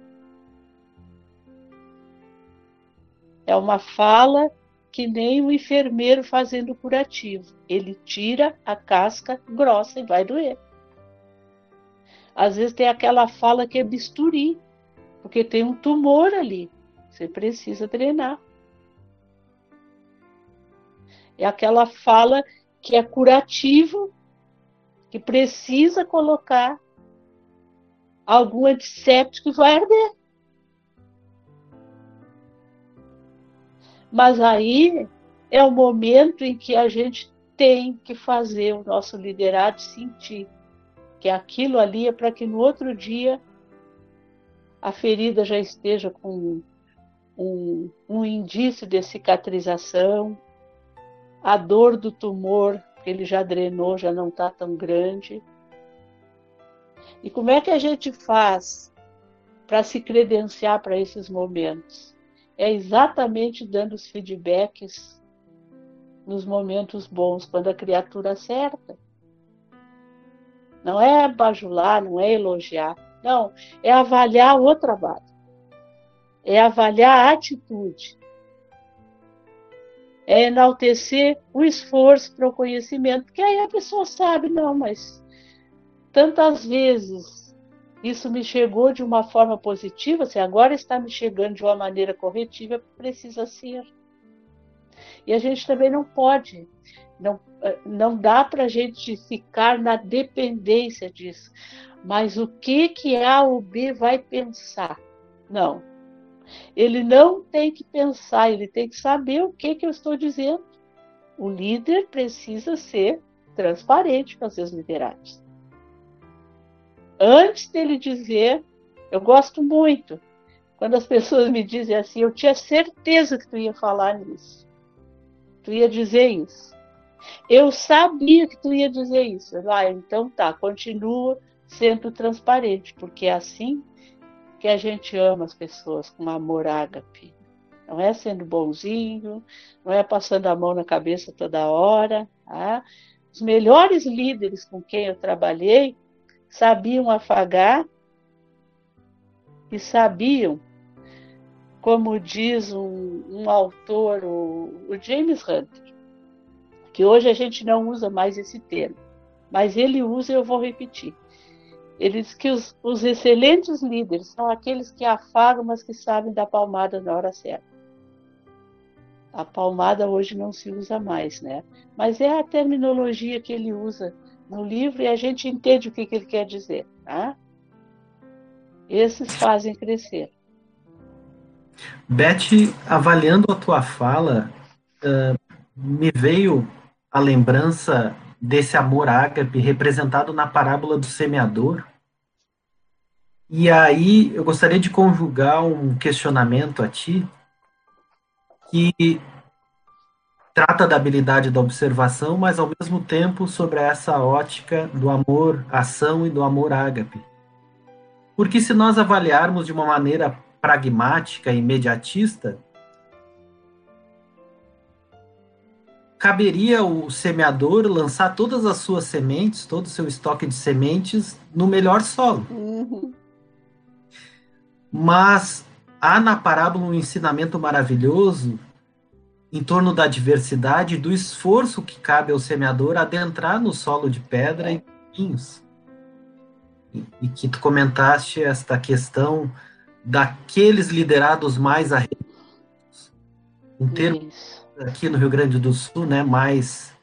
É uma fala que nem o enfermeiro fazendo curativo. Ele tira a casca grossa e vai doer. Às vezes tem aquela fala que é bisturi, porque tem um tumor ali. Você precisa drenar. É aquela fala que é curativo, que precisa colocar algum antisséptico que vai arder. Mas aí é o momento em que a gente tem que fazer o nosso liderado sentir que aquilo ali é para que no outro dia a ferida já esteja com um, um indício de cicatrização, a dor do tumor, que ele já drenou, já não está tão grande. E como é que a gente faz para se credenciar para esses momentos? É exatamente dando os feedbacks nos momentos bons, quando a criatura acerta. Não é bajular, não é elogiar. Não, é avaliar o trabalho. É avaliar a atitude. É enaltecer o esforço para o conhecimento, porque aí a pessoa sabe, não, mas tantas vezes isso me chegou de uma forma positiva, se agora está me chegando de uma maneira corretiva, precisa ser. E a gente também não pode, não, eh, não dá para a gente ficar na dependência disso. Mas o que, que A ou B vai pensar? Não. Ele não tem que pensar, ele tem que saber o que, que eu estou dizendo. O líder precisa ser transparente com seus liderados antes dele dizer, eu gosto muito Quando as pessoas me dizem assim, eu tinha certeza que tu ia falar nisso. Tu ia dizer isso. Eu sabia que tu ia dizer isso. Ah, então tá, continua sendo transparente, porque é assim que a gente ama as pessoas com amor ágape. Não é sendo bonzinho, não é passando a mão na cabeça toda hora. Tá? Os melhores líderes com quem eu trabalhei sabiam afagar e sabiam, como diz um, um autor, o, o James Hunter, que hoje a gente não usa mais esse termo, mas ele usa e eu vou repetir. Ele diz que os, os, excelentes líderes são aqueles que afagam, mas que sabem dar palmada na hora certa. A palmada hoje não se usa mais, né? Mas é a terminologia que ele usa no livro e a gente entende o que, que ele quer dizer, tá? Esses fazem crescer. Beth, avaliando a tua fala, uh, me veio a lembrança desse amor ágape representado na parábola do semeador. E aí eu gostaria de conjugar um questionamento a ti que trata da habilidade da observação, mas ao mesmo tempo sobre essa ótica do amor ação e do amor ágape. Porque se nós avaliarmos de uma maneira pragmática e imediatista, caberia o semeador lançar todas as suas sementes, todo o seu estoque de sementes no melhor solo. Uhum. Mas há na parábola um ensinamento maravilhoso em torno da diversidade e do esforço que cabe ao semeador adentrar no solo de pedra e pinhos. E, e que tu comentaste esta questão daqueles liderados mais arrependidos. Um termo aqui no Rio Grande do Sul, né, mais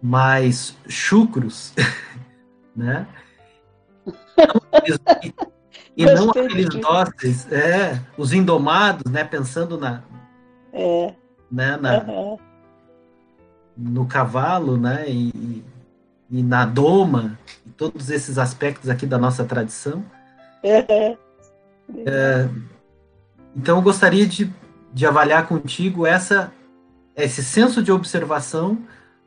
mais chucros, né? e não aqueles dóceis, é, os indomados, né, pensando na, é. Né, na uhum. no cavalo, né, e, e na doma, e todos esses aspectos aqui da nossa tradição. Uhum. É, então, eu gostaria de, de avaliar contigo essa esse senso de observação,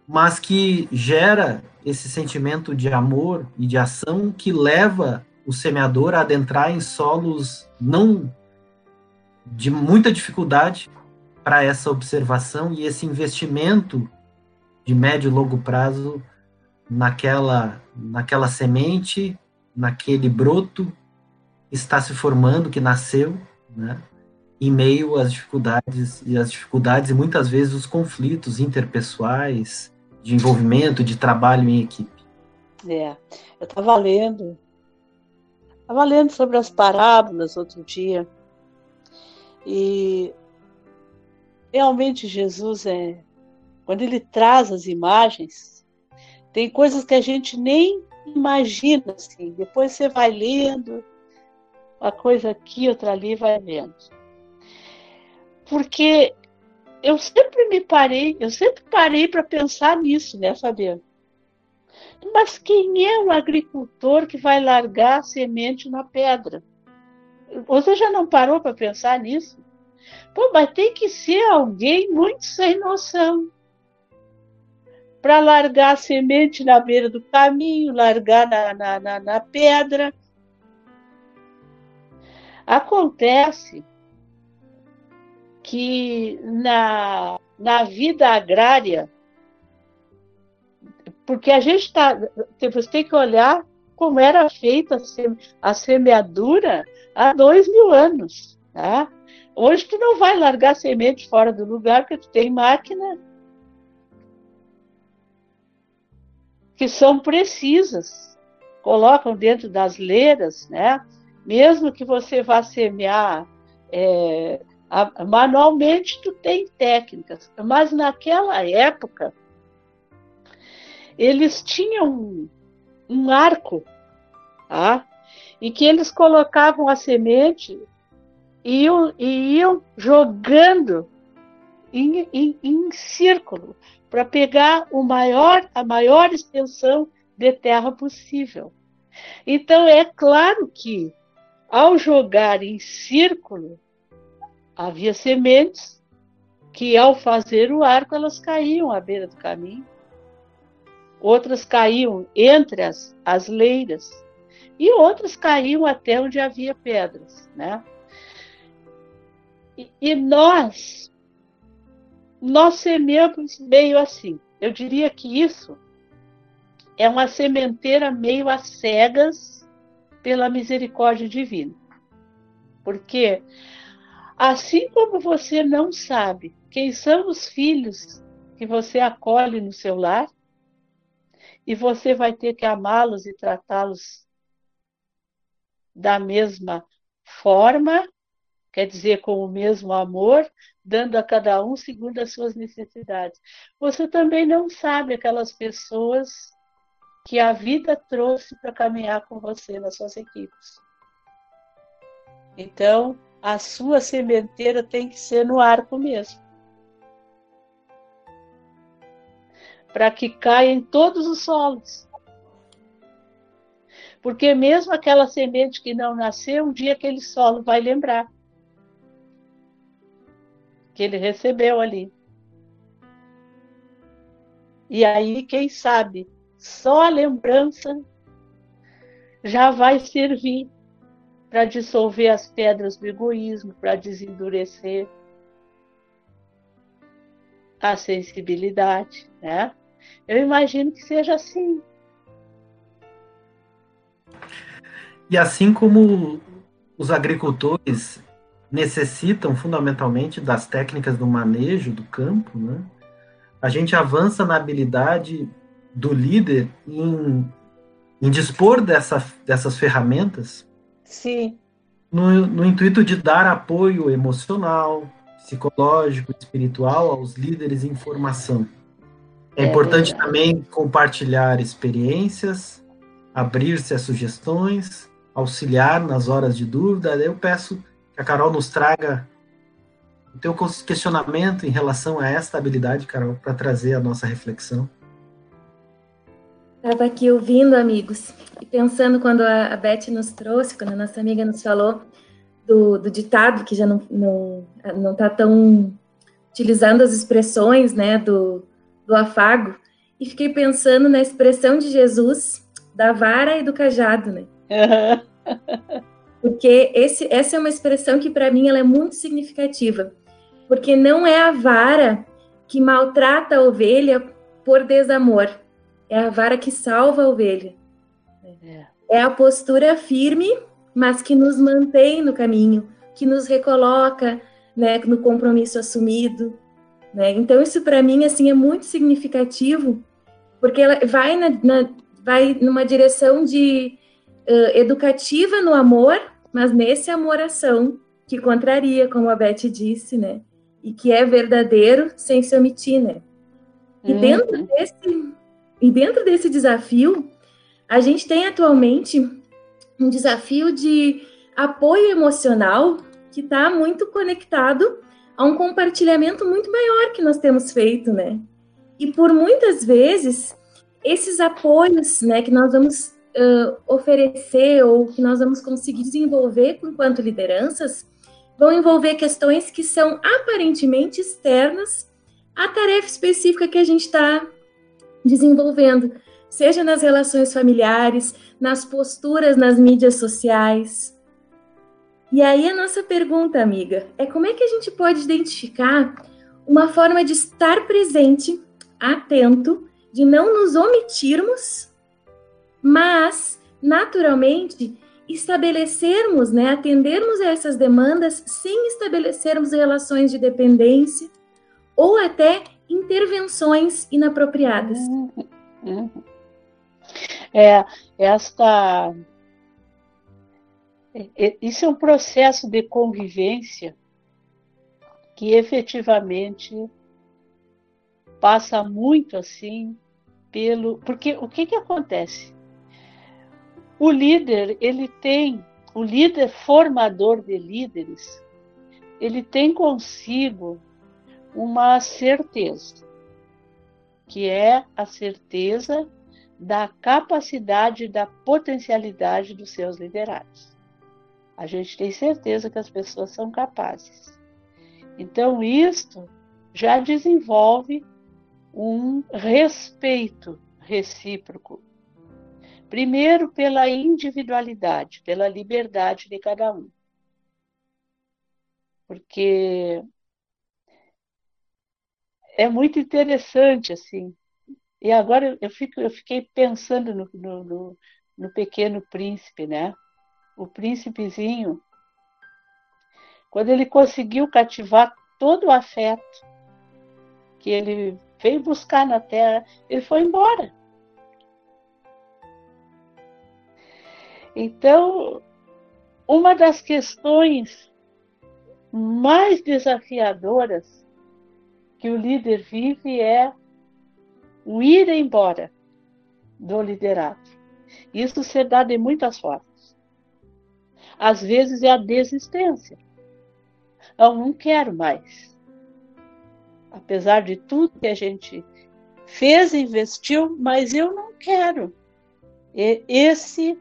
mas que gera esse sentimento de amor e de ação que leva o semeador a adentrar em solos não de muita dificuldade para essa observação e esse investimento de médio e longo prazo naquela naquela semente, naquele broto que está se formando, que nasceu, né? em meio às dificuldades e às dificuldades e muitas vezes os conflitos interpessoais de envolvimento, de trabalho em equipe. É, eu estava lendo Estava lendo sobre as parábolas outro dia. E realmente Jesus é. Quando ele traz as imagens, tem coisas que a gente nem imagina assim. Depois você vai lendo, uma coisa aqui, outra ali, vai lendo. Porque eu sempre me parei, eu sempre parei para pensar nisso, né, Fabiana? Mas quem é o agricultor que vai largar a semente na pedra? Você já não parou para pensar nisso? Pô, mas tem que ser alguém muito sem noção para largar a semente na beira do caminho, largar na, na, na, na pedra. Acontece que na, na vida agrária porque a gente está. Você tem que olhar como era feita a semeadura há dois mil anos. Tá? Hoje tu não vai largar semente fora do lugar porque tu tem máquina que são precisas. Colocam dentro das leiras, né? Mesmo que você vá semear é, manualmente, tu tem técnicas. Mas naquela época, eles tinham um, um arco, tá? em que eles colocavam a semente e iam, e iam jogando em, em, em círculo para pegar o maior, a maior extensão de terra possível. Então é claro que ao jogar em círculo, havia sementes que, ao fazer o arco, elas caíam à beira do caminho. Outras caíam entre as, as leiras e outras caíam até onde havia pedras, né? E, nós, nós semeamos meio assim. Eu diria que isso é uma sementeira meio às cegas pela misericórdia divina. Porque assim como você não sabe quem são os filhos que você acolhe no seu lar, e você vai ter que amá-los e tratá-los da mesma forma, quer dizer, com o mesmo amor, dando a cada um segundo as suas necessidades. Você também não sabe aquelas pessoas que a vida trouxe para caminhar com você nas suas equipes. Então, a sua sementeira tem que ser no arco mesmo. Para que caia em todos os solos. Porque mesmo aquela semente que não nasceu, um dia aquele solo vai lembrar que ele recebeu ali. E aí, quem sabe, só a lembrança já vai servir para dissolver as pedras do egoísmo, para desendurecer a sensibilidade, né? Eu imagino que seja assim. E assim como os agricultores necessitam fundamentalmente das técnicas do manejo do campo, né? A gente avança na habilidade do líder em, em dispor dessa, dessas ferramentas. Sim. No, no intuito de dar apoio emocional, psicológico, espiritual aos líderes em formação. É, é importante verdade. também compartilhar experiências, abrir-se a sugestões, auxiliar nas horas de dúvida. Eu peço que a Carol nos traga o teu questionamento em relação a esta habilidade, Carol, para trazer a nossa reflexão. Estava aqui ouvindo, amigos, e pensando quando a, Beth nos trouxe, quando a nossa amiga nos falou do, do ditado, que já não está não, não tá tão utilizando as expressões né, do, do afago, e fiquei pensando na expressão de Jesus da vara e do cajado, né? Porque esse, essa é uma expressão que para mim ela é muito significativa, porque não é a vara que maltrata a ovelha por desamor, é a vara que salva a ovelha. É. é a postura firme, mas que nos mantém no caminho, que nos recoloca né, no compromisso assumido. Né? Então, isso para mim assim, é muito significativo, porque ela vai, na, na vai numa direção de uh, educativa no amor, mas nesse amor-ação que contraria, como a Beth disse, né? E que é verdadeiro sem se omitir, né? E uhum. dentro desse e dentro desse desafio, a gente tem atualmente um desafio de apoio emocional que está muito conectado a um compartilhamento muito maior que nós temos feito, né? E por muitas vezes esses apoios, né, que nós vamos uh, oferecer ou que nós vamos conseguir desenvolver enquanto lideranças, vão envolver questões que são aparentemente externas à tarefa específica que a gente está desenvolvendo, seja nas relações familiares, nas posturas nas mídias sociais. E aí a nossa pergunta, amiga, é como é que a gente pode identificar uma forma de estar presente, atento, de não nos omitirmos, mas naturalmente estabelecermos, né, atendermos a essas demandas sem estabelecermos relações de dependência ou até intervenções inapropriadas. É, esta. É, é, isso é um processo de convivência que efetivamente passa muito assim pelo. Porque o que, que acontece? O líder, ele tem, o líder formador de líderes, ele tem consigo uma certeza, que é a certeza da capacidade, da potencialidade dos seus liderados. A gente tem certeza que as pessoas são capazes. Então, isto já desenvolve um respeito recíproco. Primeiro, pela individualidade, pela liberdade de cada um. Porque é muito interessante, assim. E agora eu, fico, eu fiquei pensando no, no, no, no Pequeno Príncipe, né? O príncipezinho, quando ele conseguiu cativar todo o afeto que ele veio buscar na terra, ele foi embora. Então, uma das questões mais desafiadoras que o líder vive é o ir embora do liderado. Isso se dá de muitas formas. Às vezes é a desistência. Eu não quero mais. Apesar de tudo que a gente fez, investiu, mas eu não quero. Esse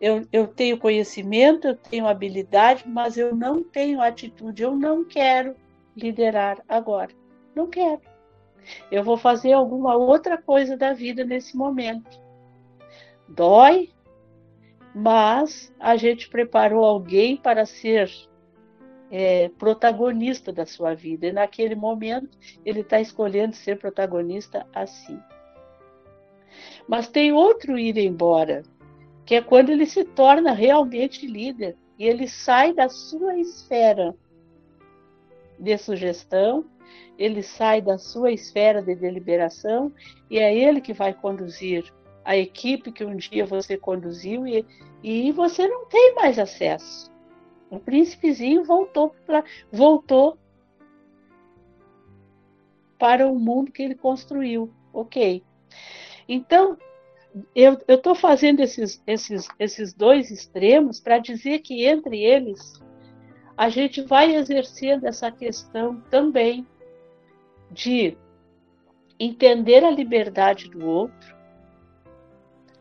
eu, eu tenho conhecimento, eu tenho habilidade, mas eu não tenho atitude, eu não quero liderar agora. Não quero. Eu vou fazer alguma outra coisa da vida nesse momento. Dói, mas a gente preparou alguém para ser é, protagonista da sua vida. E naquele momento ele está escolhendo ser protagonista assim. Mas tem outro ir embora, que é quando ele se torna realmente líder e ele sai da sua esfera de sugestão, ele sai da sua esfera de deliberação e é ele que vai conduzir a equipe que um dia você conduziu e, e você não tem mais acesso. O príncipezinho voltou, pra, voltou para o mundo que ele construiu. Ok. Então, eu estou fazendo esses, esses, esses dois extremos para dizer que entre eles a gente vai exercendo essa questão também de entender a liberdade do outro,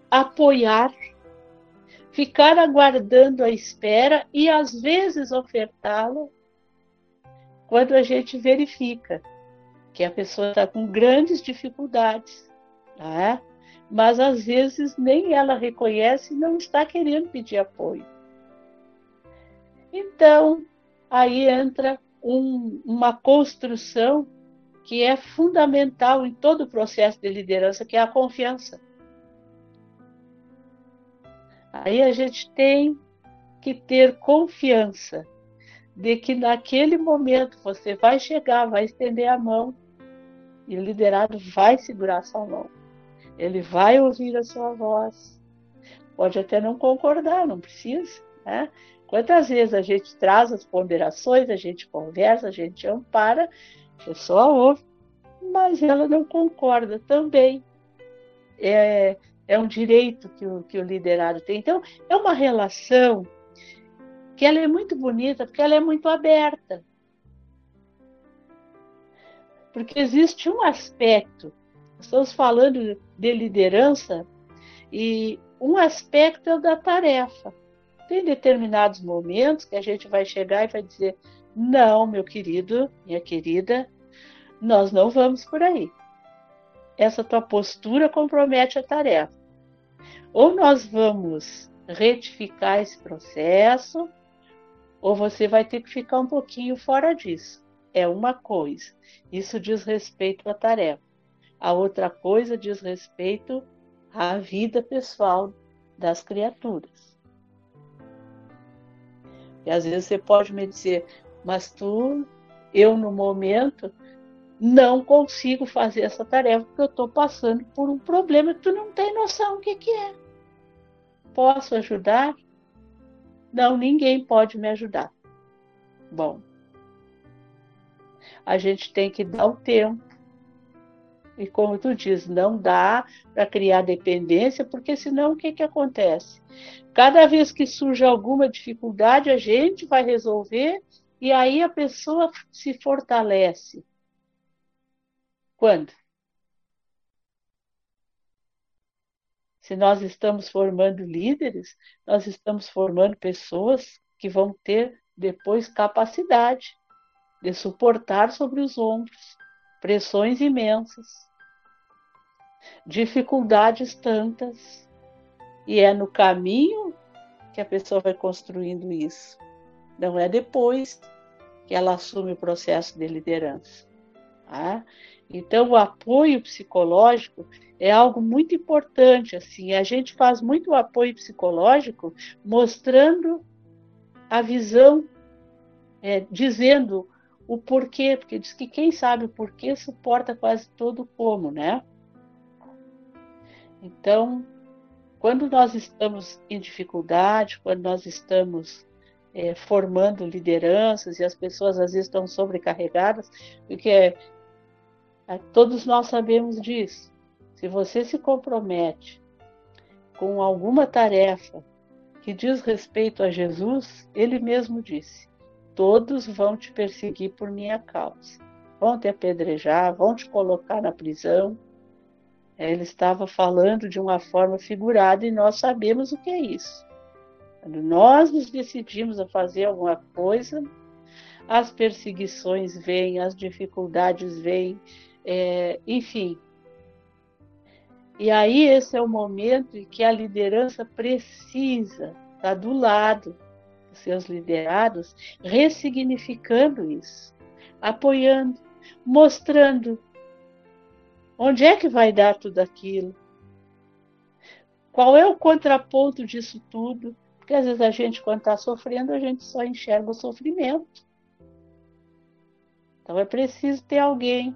apoiar, ficar aguardando a espera e às vezes ofertá-la quando a gente verifica que a pessoa está com grandes dificuldades, né? Mas às vezes nem ela reconhece e não está querendo pedir apoio. Então, aí entra um, uma construção que é fundamental em todo o processo de liderança, que é a confiança. Aí a gente tem que ter confiança de que naquele momento você vai chegar, vai estender a mão e o liderado vai segurar sua mão. Ele vai ouvir a sua voz. Pode até não concordar, não precisa. Né? Quantas vezes a gente traz as ponderações, a gente conversa, a gente ampara, a pessoa ouve, mas ela não concorda também. É, é um direito que o, que o liderado tem. Então, é uma relação que ela é muito bonita, porque ela é muito aberta. Porque existe um aspecto Estamos falando de liderança e um aspecto é da tarefa. Tem determinados momentos que a gente vai chegar e vai dizer: não, meu querido, minha querida, nós não vamos por aí. Essa tua postura compromete a tarefa. Ou nós vamos retificar esse processo, ou você vai ter que ficar um pouquinho fora disso. É uma coisa. Isso diz respeito à tarefa. A outra coisa diz respeito à vida pessoal das criaturas. E às vezes você pode me dizer, mas tu, eu no momento, não consigo fazer essa tarefa porque eu estou passando por um problema que tu não tem noção o que, que é. Posso ajudar? Não, ninguém pode me ajudar. Bom, a gente tem que dar o tempo e como tu diz, não dá para criar dependência, porque senão o que, que acontece? Cada vez que surge alguma dificuldade, a gente vai resolver e aí a pessoa se fortalece. Quando? Se nós estamos formando líderes, nós estamos formando pessoas que vão ter depois capacidade de suportar sobre os ombros pressões imensas, dificuldades tantas, e é no caminho que a pessoa vai construindo isso. Não é depois que ela assume o processo de liderança. Tá? Então, o apoio psicológico é algo muito importante. Assim, a gente faz muito apoio psicológico mostrando a visão, é, dizendo o porquê, porque diz que quem sabe o porquê suporta quase todo o como, né? Então, quando nós estamos em dificuldade, quando nós estamos é, formando lideranças e as pessoas às vezes estão sobrecarregadas, porque é, todos nós sabemos disso. Se você se compromete com alguma tarefa que diz respeito a Jesus, ele mesmo disse: todos vão te perseguir por minha causa. Vão te apedrejar, vão te colocar na prisão. Ele estava falando de uma forma figurada e nós sabemos o que é isso. Quando nós nos decidimos a fazer alguma coisa, as perseguições vêm, as dificuldades vêm, é, enfim. E aí esse é o momento em que a liderança precisa estar do lado seus liderados, ressignificando isso, apoiando, mostrando onde é que vai dar tudo aquilo, qual é o contraponto disso tudo, porque às vezes a gente, quando está sofrendo, a gente só enxerga o sofrimento. Então é preciso ter alguém.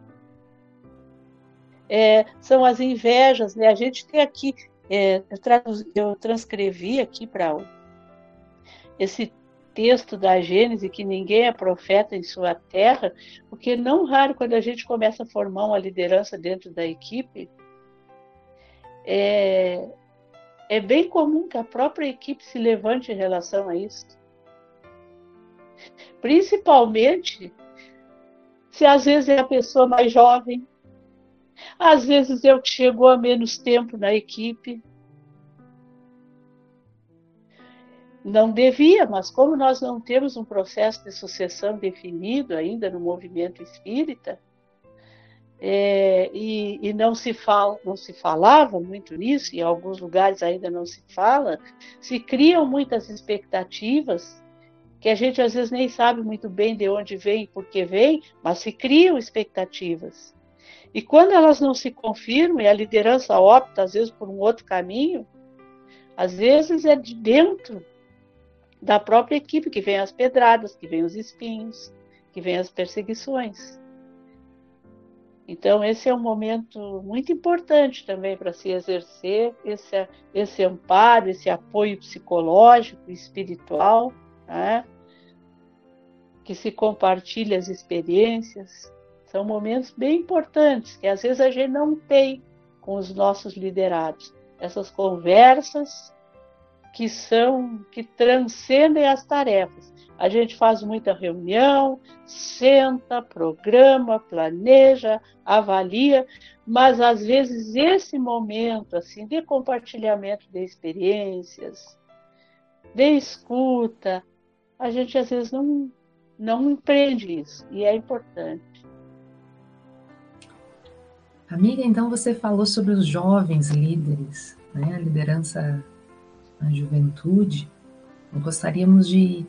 É, são as invejas, né? A gente tem aqui, é, eu, eu transcrevi aqui para esse texto da Gênese, que ninguém é profeta em sua terra, porque não raro, quando a gente começa a formar uma liderança dentro da equipe, é, é bem comum que a própria equipe se levante em relação a isso. Principalmente se às vezes é a pessoa mais jovem, às vezes é o que chegou há menos tempo na equipe, Não devia, mas como nós não temos um processo de sucessão definido ainda no movimento espírita, é, e, e, não se não se falava muito nisso, em alguns lugares ainda não se fala, se criam muitas expectativas que a gente às vezes nem sabe muito bem de onde vem e por que vem, mas se criam expectativas. E quando elas não se confirmam e a liderança opta às vezes por um outro caminho, às vezes é de dentro da própria equipe, que vem as pedradas, que vem os espinhos, que vem as perseguições. Então, esse é um momento muito importante também para se exercer esse, esse amparo, esse apoio psicológico, espiritual, né? que se compartilha as experiências. São momentos bem importantes que às vezes a gente não tem com os nossos liderados. Essas conversas que são que transcendem as tarefas. A gente faz muita reunião, senta, programa, planeja, avalia, mas às vezes esse momento assim de compartilhamento de experiências, de escuta, a gente às vezes não não empreende isso e é importante. Amiga, então você falou sobre os jovens líderes, né? A liderança na juventude, gostaríamos de,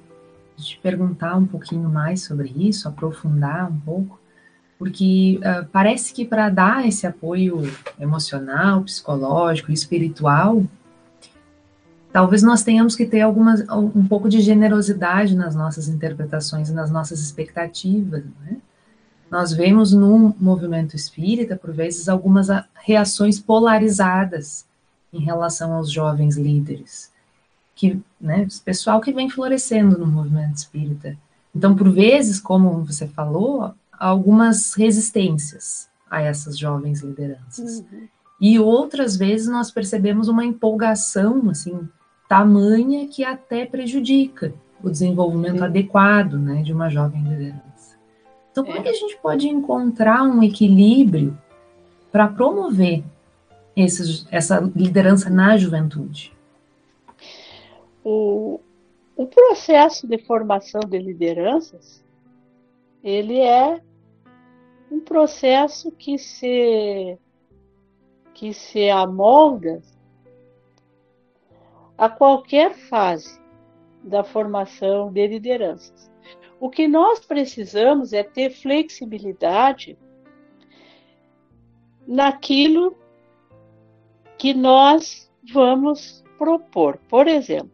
de perguntar um pouquinho mais sobre isso, aprofundar um pouco, porque uh, parece que para dar esse apoio emocional, psicológico, espiritual, talvez nós tenhamos que ter algumas, um pouco de generosidade nas nossas interpretações e nas nossas expectativas. Né? Nós vemos no movimento espírita, por vezes, algumas reações polarizadas em relação aos jovens líderes, que, né, pessoal que vem florescendo no movimento espírita. Então, por vezes, como você falou, algumas resistências a essas jovens lideranças. Uhum. E outras vezes nós percebemos uma empolgação, assim, tamanha que até prejudica o desenvolvimento Sim. adequado, né, de uma jovem liderança. Então, como é que a gente pode encontrar um equilíbrio para promover essa liderança na juventude? O, o processo de formação de lideranças, ele é um processo que se que se amolda a qualquer fase da formação de lideranças. O que nós precisamos é ter flexibilidade naquilo que nós vamos propor. Por exemplo,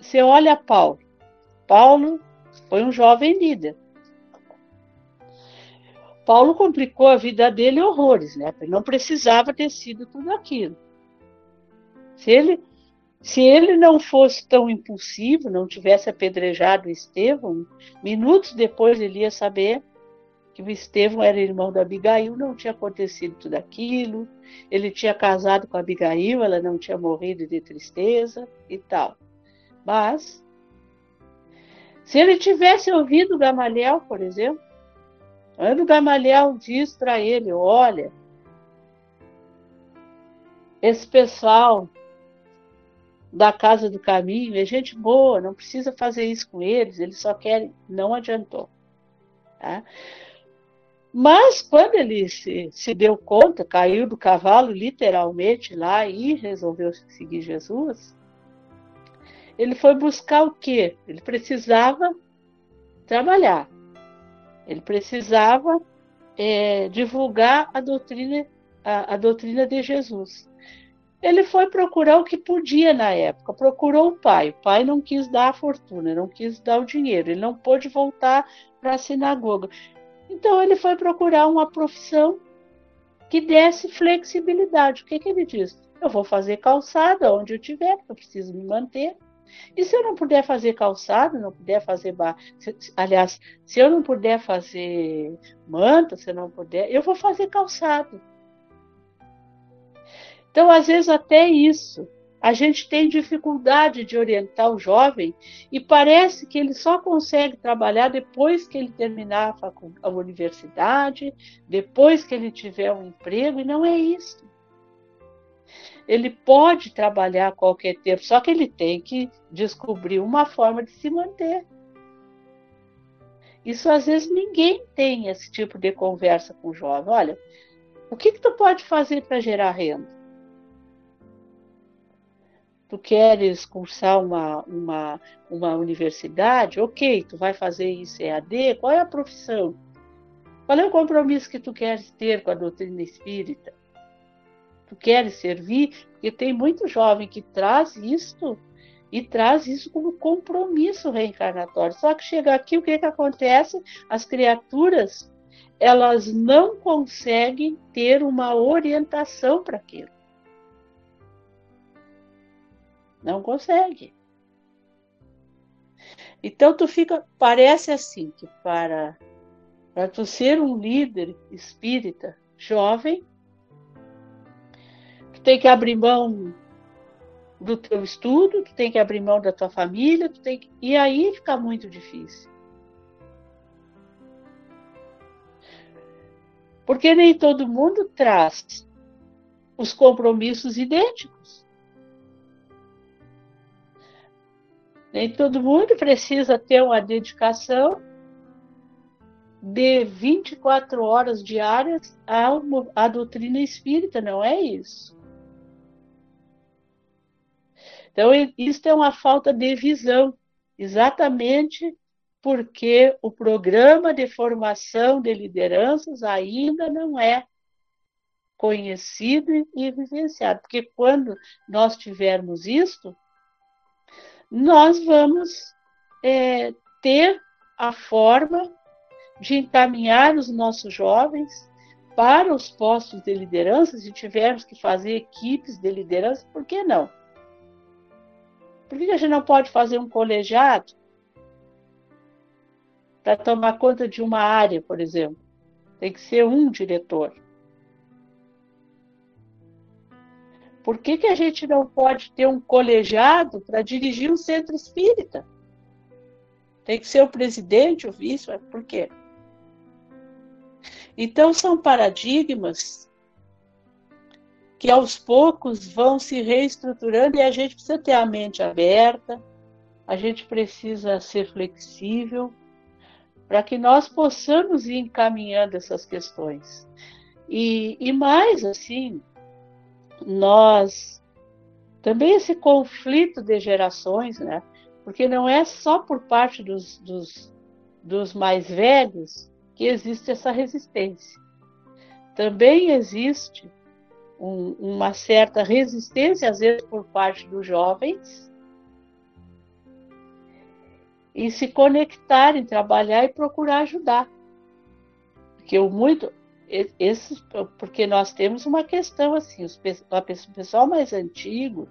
você olha Paulo. Paulo foi um jovem líder. Paulo complicou a vida dele horrores, né? Ele não precisava ter sido tudo aquilo. Se ele, se ele não fosse tão impulsivo, não tivesse apedrejado Estevão, minutos depois ele ia saber que o Estevão era irmão da Abigail, não tinha acontecido tudo aquilo, ele tinha casado com a Abigail, ela não tinha morrido de tristeza e tal. Mas, se ele tivesse ouvido Gamaliel, por exemplo, quando Gamaliel diz para ele: Olha, esse pessoal da casa do caminho é gente boa, não precisa fazer isso com eles, eles só querem. Não adiantou. Tá? Mas quando ele se, se deu conta, caiu do cavalo literalmente lá e resolveu seguir Jesus, ele foi buscar o quê? Ele precisava trabalhar. Ele precisava é, divulgar a doutrina, a, a doutrina de Jesus. Ele foi procurar o que podia na época, procurou o pai. O pai não quis dar a fortuna, não quis dar o dinheiro, ele não pôde voltar para a sinagoga. Então ele foi procurar uma profissão que desse flexibilidade. O que, que ele disse? Eu vou fazer calçada onde eu tiver, porque eu preciso me manter. E se eu não puder fazer calçado, não puder fazer bar... aliás, se eu não puder fazer manta, se eu não puder, eu vou fazer calçado. Então, às vezes até isso, a gente tem dificuldade de orientar o jovem e parece que ele só consegue trabalhar depois que ele terminar a, a universidade, depois que ele tiver um emprego, e não é isso ele pode trabalhar a qualquer tempo, só que ele tem que descobrir uma forma de se manter. Isso às vezes ninguém tem esse tipo de conversa com o jovem. Olha, o que, que tu pode fazer para gerar renda? Tu queres cursar uma, uma, uma universidade? Ok, tu vai fazer isso EAD? Qual é a profissão? Qual é o compromisso que tu queres ter com a doutrina espírita? tu queres servir, porque tem muito jovem que traz isto e traz isso como compromisso reencarnatório. Só que chega aqui, o que, que acontece? As criaturas elas não conseguem ter uma orientação para aquilo. Não consegue. Então tu fica, parece assim que para para tu ser um líder espírita jovem, tem que abrir mão do teu estudo, tu tem que abrir mão da tua família, tu tem que... e aí fica muito difícil. Porque nem todo mundo traz os compromissos idênticos. Nem todo mundo precisa ter uma dedicação de 24 horas diárias à, à doutrina espírita, não é isso. Então, isso é uma falta de visão, exatamente porque o programa de formação de lideranças ainda não é conhecido e vivenciado. Porque quando nós tivermos isso, nós vamos é, ter a forma de encaminhar os nossos jovens para os postos de liderança, se tivermos que fazer equipes de liderança, por que não? Por que a gente não pode fazer um colegiado para tomar conta de uma área, por exemplo? Tem que ser um diretor. Por que, que a gente não pode ter um colegiado para dirigir um centro espírita? Tem que ser o presidente, o vice, por quê? Então, são paradigmas que aos poucos vão se reestruturando e a gente precisa ter a mente aberta, a gente precisa ser flexível para que nós possamos ir encaminhando essas questões. E, e mais assim, nós também esse conflito de gerações, né? Porque não é só por parte dos, dos, dos mais velhos que existe essa resistência. Também existe um, uma certa resistência, às vezes, por parte dos jovens, e se conectarem, trabalhar e procurar ajudar. Porque o muito, porque nós temos uma questão assim, os, o pessoal mais antigo,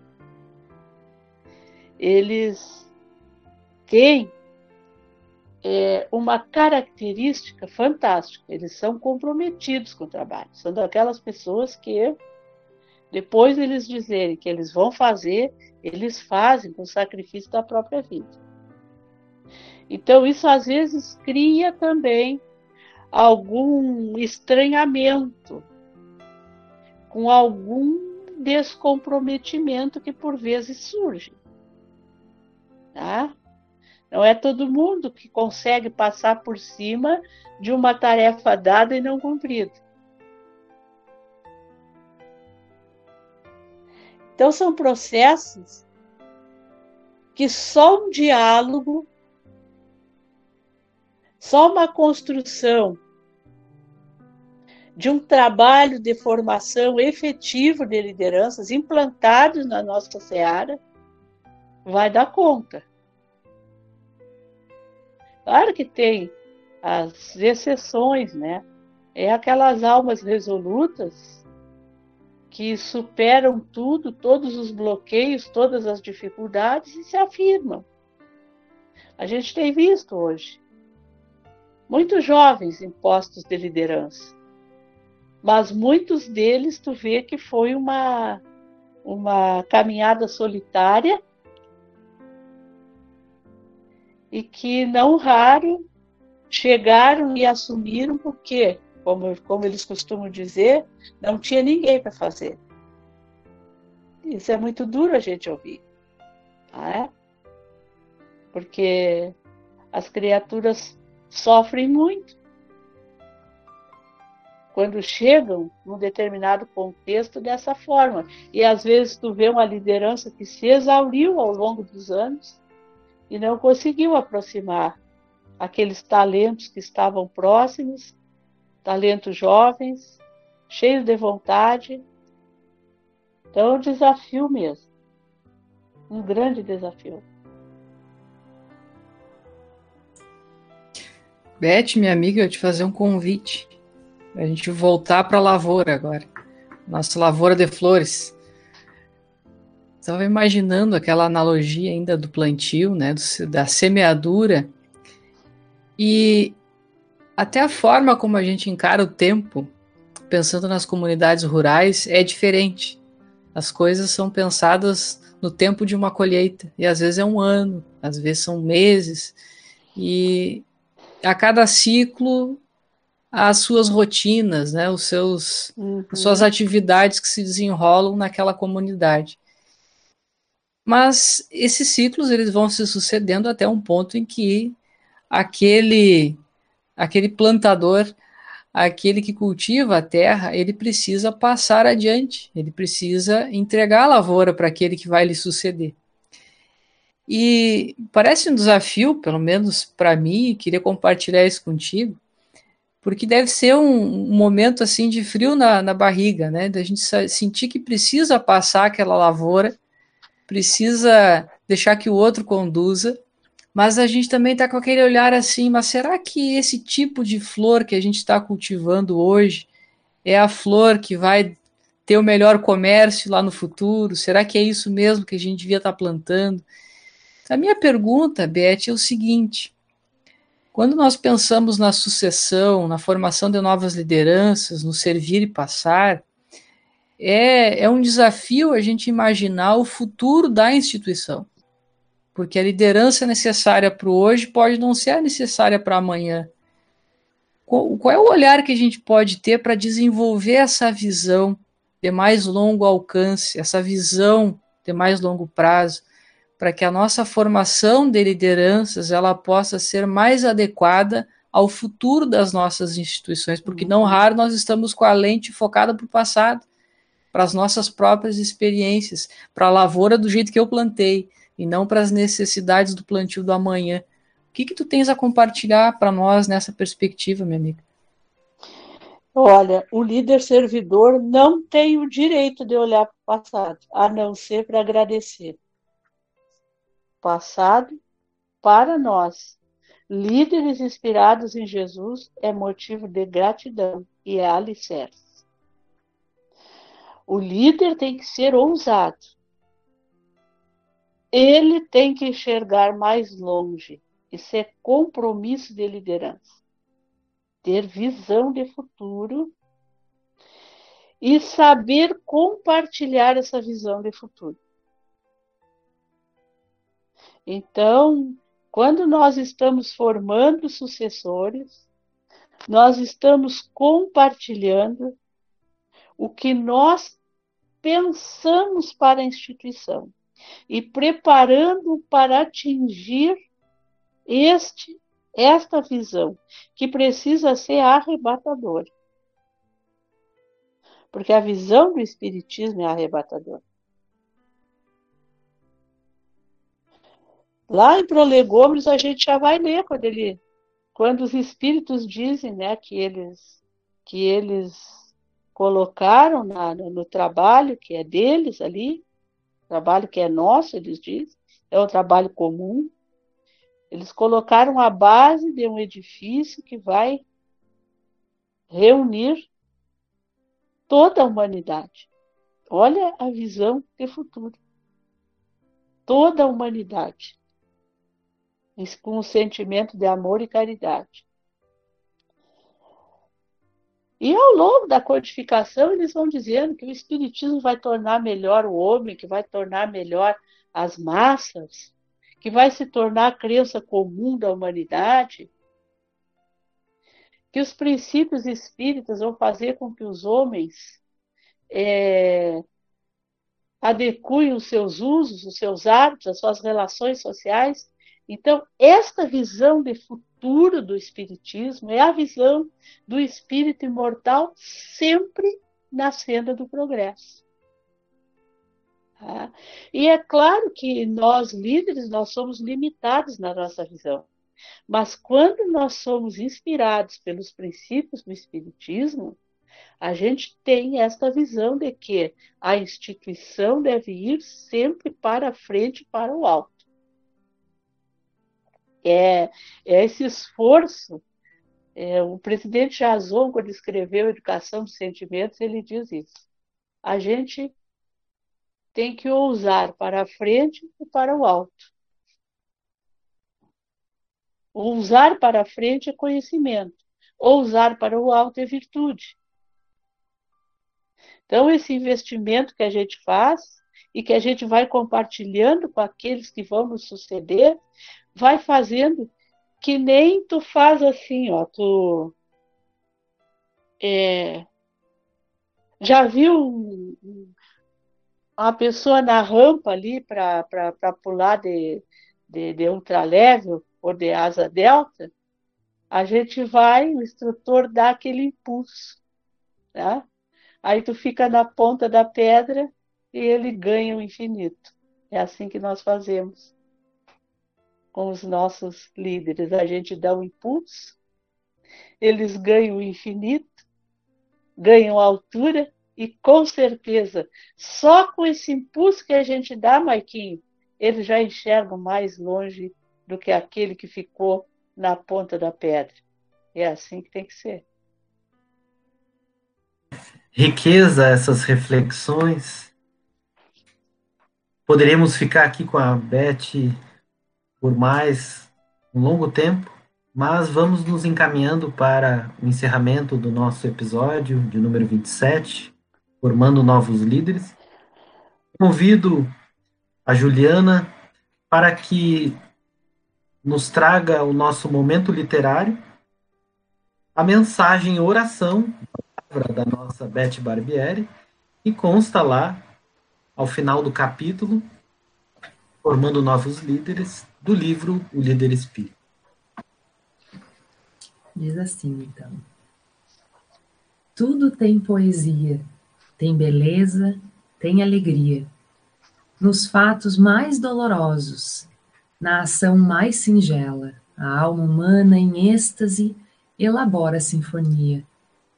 eles têm é, uma característica fantástica, eles são comprometidos com o trabalho, são daquelas pessoas que depois eles dizerem que eles vão fazer, eles fazem com sacrifício da própria vida. Então isso às vezes cria também algum estranhamento, com algum descomprometimento que por vezes surge. Tá? Não é todo mundo que consegue passar por cima de uma tarefa dada e não cumprida. Então, são processos que só um diálogo, só uma construção de um trabalho de formação efetivo de lideranças implantados na nossa seara, vai dar conta. Claro que tem as exceções, né? É aquelas almas resolutas que superam tudo, todos os bloqueios, todas as dificuldades e se afirmam. A gente tem visto hoje muitos jovens em postos de liderança mas muitos deles tu vê que foi uma, uma caminhada solitária e que não raro chegaram e assumiram porque, como, como eles costumam dizer, não tinha ninguém para fazer. Isso é muito duro a gente ouvir, é? Porque as criaturas sofrem muito quando chegam num determinado contexto dessa forma. E às vezes tu vê uma liderança que se exauriu ao longo dos anos e não conseguiu aproximar aqueles talentos que estavam próximos, talentos jovens, cheios de vontade. Então é um desafio mesmo. Um grande desafio. Beth, minha amiga, eu te fazer um convite. A gente voltar para a lavoura agora. Nossa lavoura de flores. Estava imaginando aquela analogia ainda do plantio, né, do, da semeadura. E até a forma como a gente encara o tempo, pensando nas comunidades rurais, é diferente. As coisas são pensadas no tempo de uma colheita, e às vezes é um ano, às vezes são meses, e a cada ciclo as suas rotinas, né, os seus, uhum. as suas atividades que se desenrolam naquela comunidade. Mas esses ciclos eles vão se sucedendo até um ponto em que aquele aquele plantador, aquele que cultiva a terra, ele precisa passar adiante, ele precisa entregar a lavoura para aquele que vai lhe suceder. E parece um desafio, pelo menos para mim, queria compartilhar isso contigo, porque deve ser um, momento assim de frio na, na barriga, né? Da gente sentir que precisa passar aquela lavoura, precisa deixar que o outro conduza, mas a gente também está com aquele olhar assim, mas será que esse tipo de flor que a gente está cultivando hoje é a flor que vai ter o melhor comércio lá no futuro? Será que é isso mesmo que a gente devia estar tá plantando? A minha pergunta, Beth, é o seguinte: quando nós pensamos na sucessão, na formação de novas lideranças, no servir e passar, é, é um desafio a gente imaginar o futuro da instituição. Porque a liderança necessária para o hoje pode não ser necessária para amanhã. Qual, qual é o olhar que a gente pode ter para desenvolver essa visão de mais longo alcance, essa visão de mais longo prazo, para que a nossa formação de lideranças ela possa ser mais adequada ao futuro das nossas instituições, porque não raro nós estamos com a lente focada para o passado, para as nossas próprias experiências, para a lavoura do jeito que eu plantei e não para as necessidades do plantio do amanhã. O que que tu tens a compartilhar para nós nessa perspectiva, minha amiga? Olha, o líder servidor não tem o direito de olhar para o passado, a não ser para agradecer. Passado, para nós, líderes inspirados em Jesus, é motivo de gratidão e é alicerce. O líder tem que ser ousado. Ele tem que enxergar mais longe. Isso é compromisso de liderança ter visão de futuro e saber compartilhar essa visão de futuro. Então, quando nós estamos formando sucessores, nós estamos compartilhando o que nós pensamos para a instituição e preparando para atingir este esta visão, que precisa ser arrebatadora. Porque a visão do Espiritismo é arrebatadora. Lá em Prolegômenos a gente já vai ler quando ele, quando os espíritos dizem, né, que eles, que eles colocaram na, no, no trabalho que é deles ali, trabalho que é nosso, eles dizem, é um trabalho comum, eles colocaram a base de um edifício que vai reunir toda a humanidade. Olha a visão de futuro. Toda a humanidade. Com um sentimento de amor e caridade. E ao longo da codificação, eles vão dizendo que o Espiritismo vai tornar melhor o homem, que vai tornar melhor as massas, que vai se tornar a crença comum da humanidade, que os princípios espíritas vão fazer com que os homens é, adequem os seus usos, os seus hábitos, as suas relações sociais. Então, esta visão de futuro do Espiritismo é a visão do espírito imortal sempre na senda do progresso. Tá? E é claro que nós, líderes, nós somos limitados na nossa visão. Mas quando nós somos inspirados pelos princípios do Espiritismo, a gente tem esta visão de que a instituição deve ir sempre para frente, para o alto. É, é esse esforço. É, o presidente Jason, quando escreveu Educação dos Sentimentos, ele diz isso. A gente tem que ousar para a frente e para o alto. Ousar para a frente é conhecimento, ousar para o alto é virtude. Então, esse investimento que a gente faz e que a gente vai compartilhando com aqueles que vão nos suceder, vai fazendo que nem tu faz assim, ó, tu é, já viu uma pessoa na rampa ali para pular de, de, de ou de asa delta, a gente vai, o instrutor dá aquele impulso. Tá? Aí tu fica na ponta da pedra e ele ganha o infinito. É assim que nós fazemos com os nossos líderes. A gente dá um impulso, eles ganham o infinito, ganham altura e com certeza, só com esse impulso que a gente dá, Maiquinho, eles já enxergam mais longe do que aquele que ficou na ponta da pedra. É assim que tem que ser. Riqueza essas reflexões. Poderíamos ficar aqui com a Beth por mais um longo tempo, mas vamos nos encaminhando para o encerramento do nosso episódio de número 27 formando novos líderes. Convido a Juliana para que nos traga o nosso momento literário, a mensagem oração da nossa Beth Barbieri, e consta lá, ao final do capítulo, Formando Novos Líderes, do livro O Líder Espírita. Diz assim, então. Tudo tem poesia, tem beleza, tem alegria. Nos fatos mais dolorosos, na ação mais singela, a alma humana em êxtase elabora a sinfonia,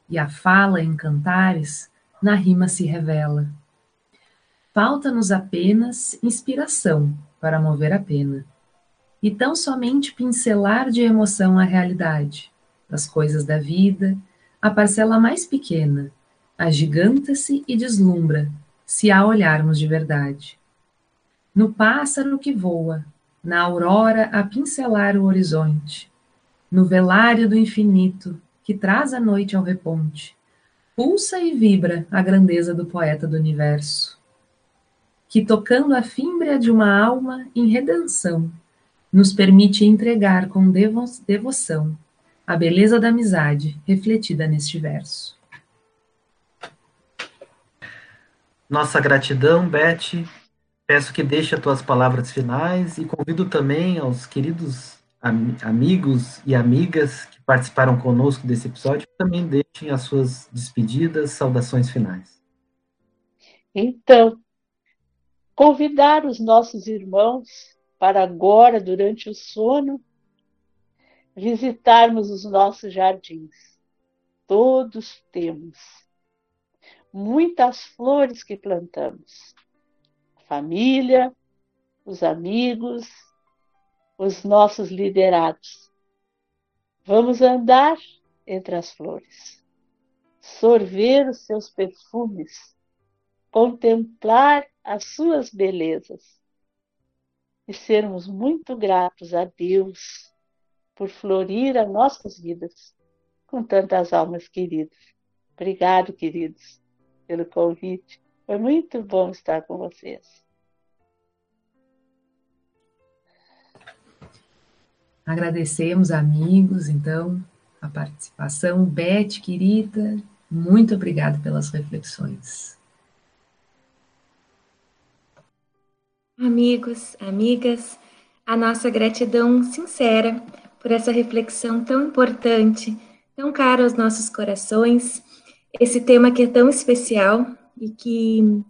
e a fala em cantares na rima se revela. Falta-nos apenas inspiração para mover a pena, e tão somente pincelar de emoção a realidade das coisas da vida, a parcela mais pequena, agiganta-se e deslumbra, se a olharmos de verdade. No pássaro que voa, na aurora a pincelar o horizonte, no velário do infinito que traz a noite ao reponte, pulsa e vibra a grandeza do poeta do universo, que tocando a fímbria de uma alma em redenção, nos permite entregar com devo devoção a beleza da amizade refletida neste verso. Nossa gratidão, Beth. Peço que deixe as tuas palavras finais e convido também aos queridos am amigos e amigas que participaram conosco desse episódio também deixem as suas despedidas, saudações finais. Então, convidar os nossos irmãos para agora, durante o sono, visitarmos os nossos jardins. Todos temos muitas flores que plantamos. A família, os amigos, os nossos liderados. Vamos andar entre as flores, sorver os seus perfumes, contemplar as suas belezas e sermos muito gratos a Deus por florir as nossas vidas com tantas almas queridas. Obrigado, queridos, pelo convite. Foi muito bom estar com vocês. Agradecemos, amigos, então, a participação. Beth, querida, muito obrigada pelas reflexões. Amigos, amigas, a nossa gratidão sincera por essa reflexão tão importante, tão cara aos nossos corações, esse tema que é tão especial e que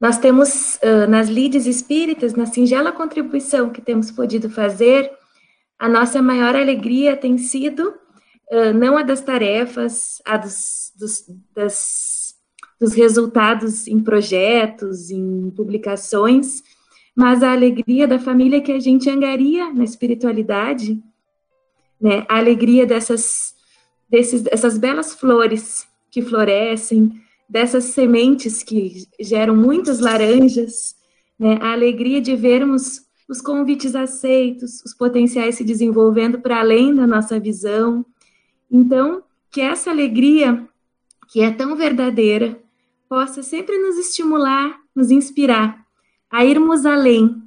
nós temos uh, nas lides espíritas, na singela contribuição que temos podido fazer, a nossa maior alegria tem sido uh, não a das tarefas, a dos, dos, das, dos resultados em projetos, em publicações, mas a alegria da família que a gente angaria na espiritualidade né? A alegria dessas, desses, dessas belas flores que florescem, dessas sementes que geram muitas laranjas, né? A alegria de vermos os convites aceitos, os potenciais se desenvolvendo para além da nossa visão. Então, que essa alegria, que é tão verdadeira, possa sempre nos estimular, nos inspirar a irmos além,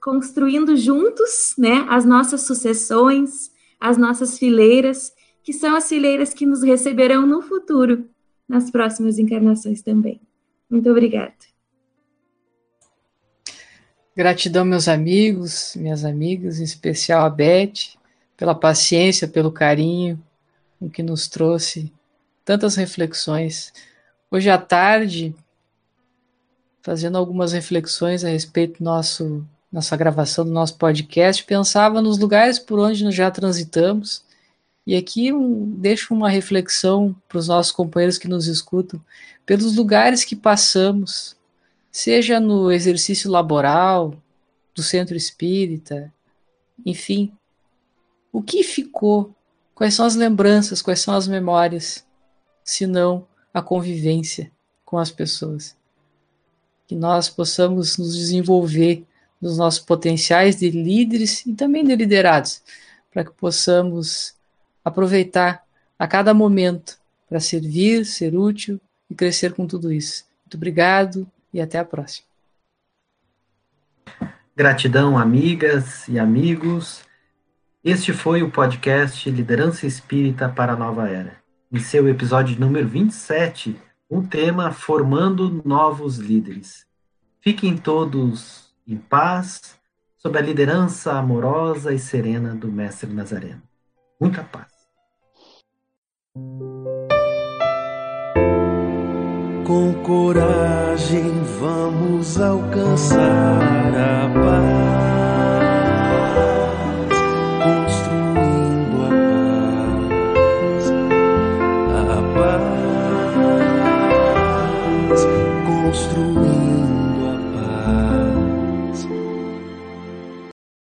construindo juntos, né, as nossas sucessões, as nossas fileiras, que são as fileiras que nos receberão no futuro, nas próximas encarnações também. Muito obrigada. Gratidão, meus amigos, minhas amigas, em especial a Beth, pela paciência, pelo carinho com que nos trouxe tantas reflexões. Hoje à tarde, fazendo algumas reflexões a respeito do nosso nossa gravação do nosso podcast, pensava nos lugares por onde nós já transitamos. E aqui um, deixo uma reflexão para os nossos companheiros que nos escutam, pelos lugares que passamos, seja no exercício laboral, do centro espírita, enfim. O que ficou? Quais são as lembranças? Quais são as memórias? Se não a convivência com as pessoas que nós possamos nos desenvolver nos nossos potenciais de líderes e também de liderados, para que possamos aproveitar a cada momento para servir, ser útil e crescer com tudo isso. Muito obrigado e até a próxima. Gratidão, amigas e amigos. Este foi o podcast Liderança Espírita para a Nova Era. Em seu episódio número 27, um tema Formando Novos Líderes. Fiquem todos em paz, sob a liderança amorosa e serena do Mestre Nazareno. Muita paz. Com coragem vamos alcançar a paz, a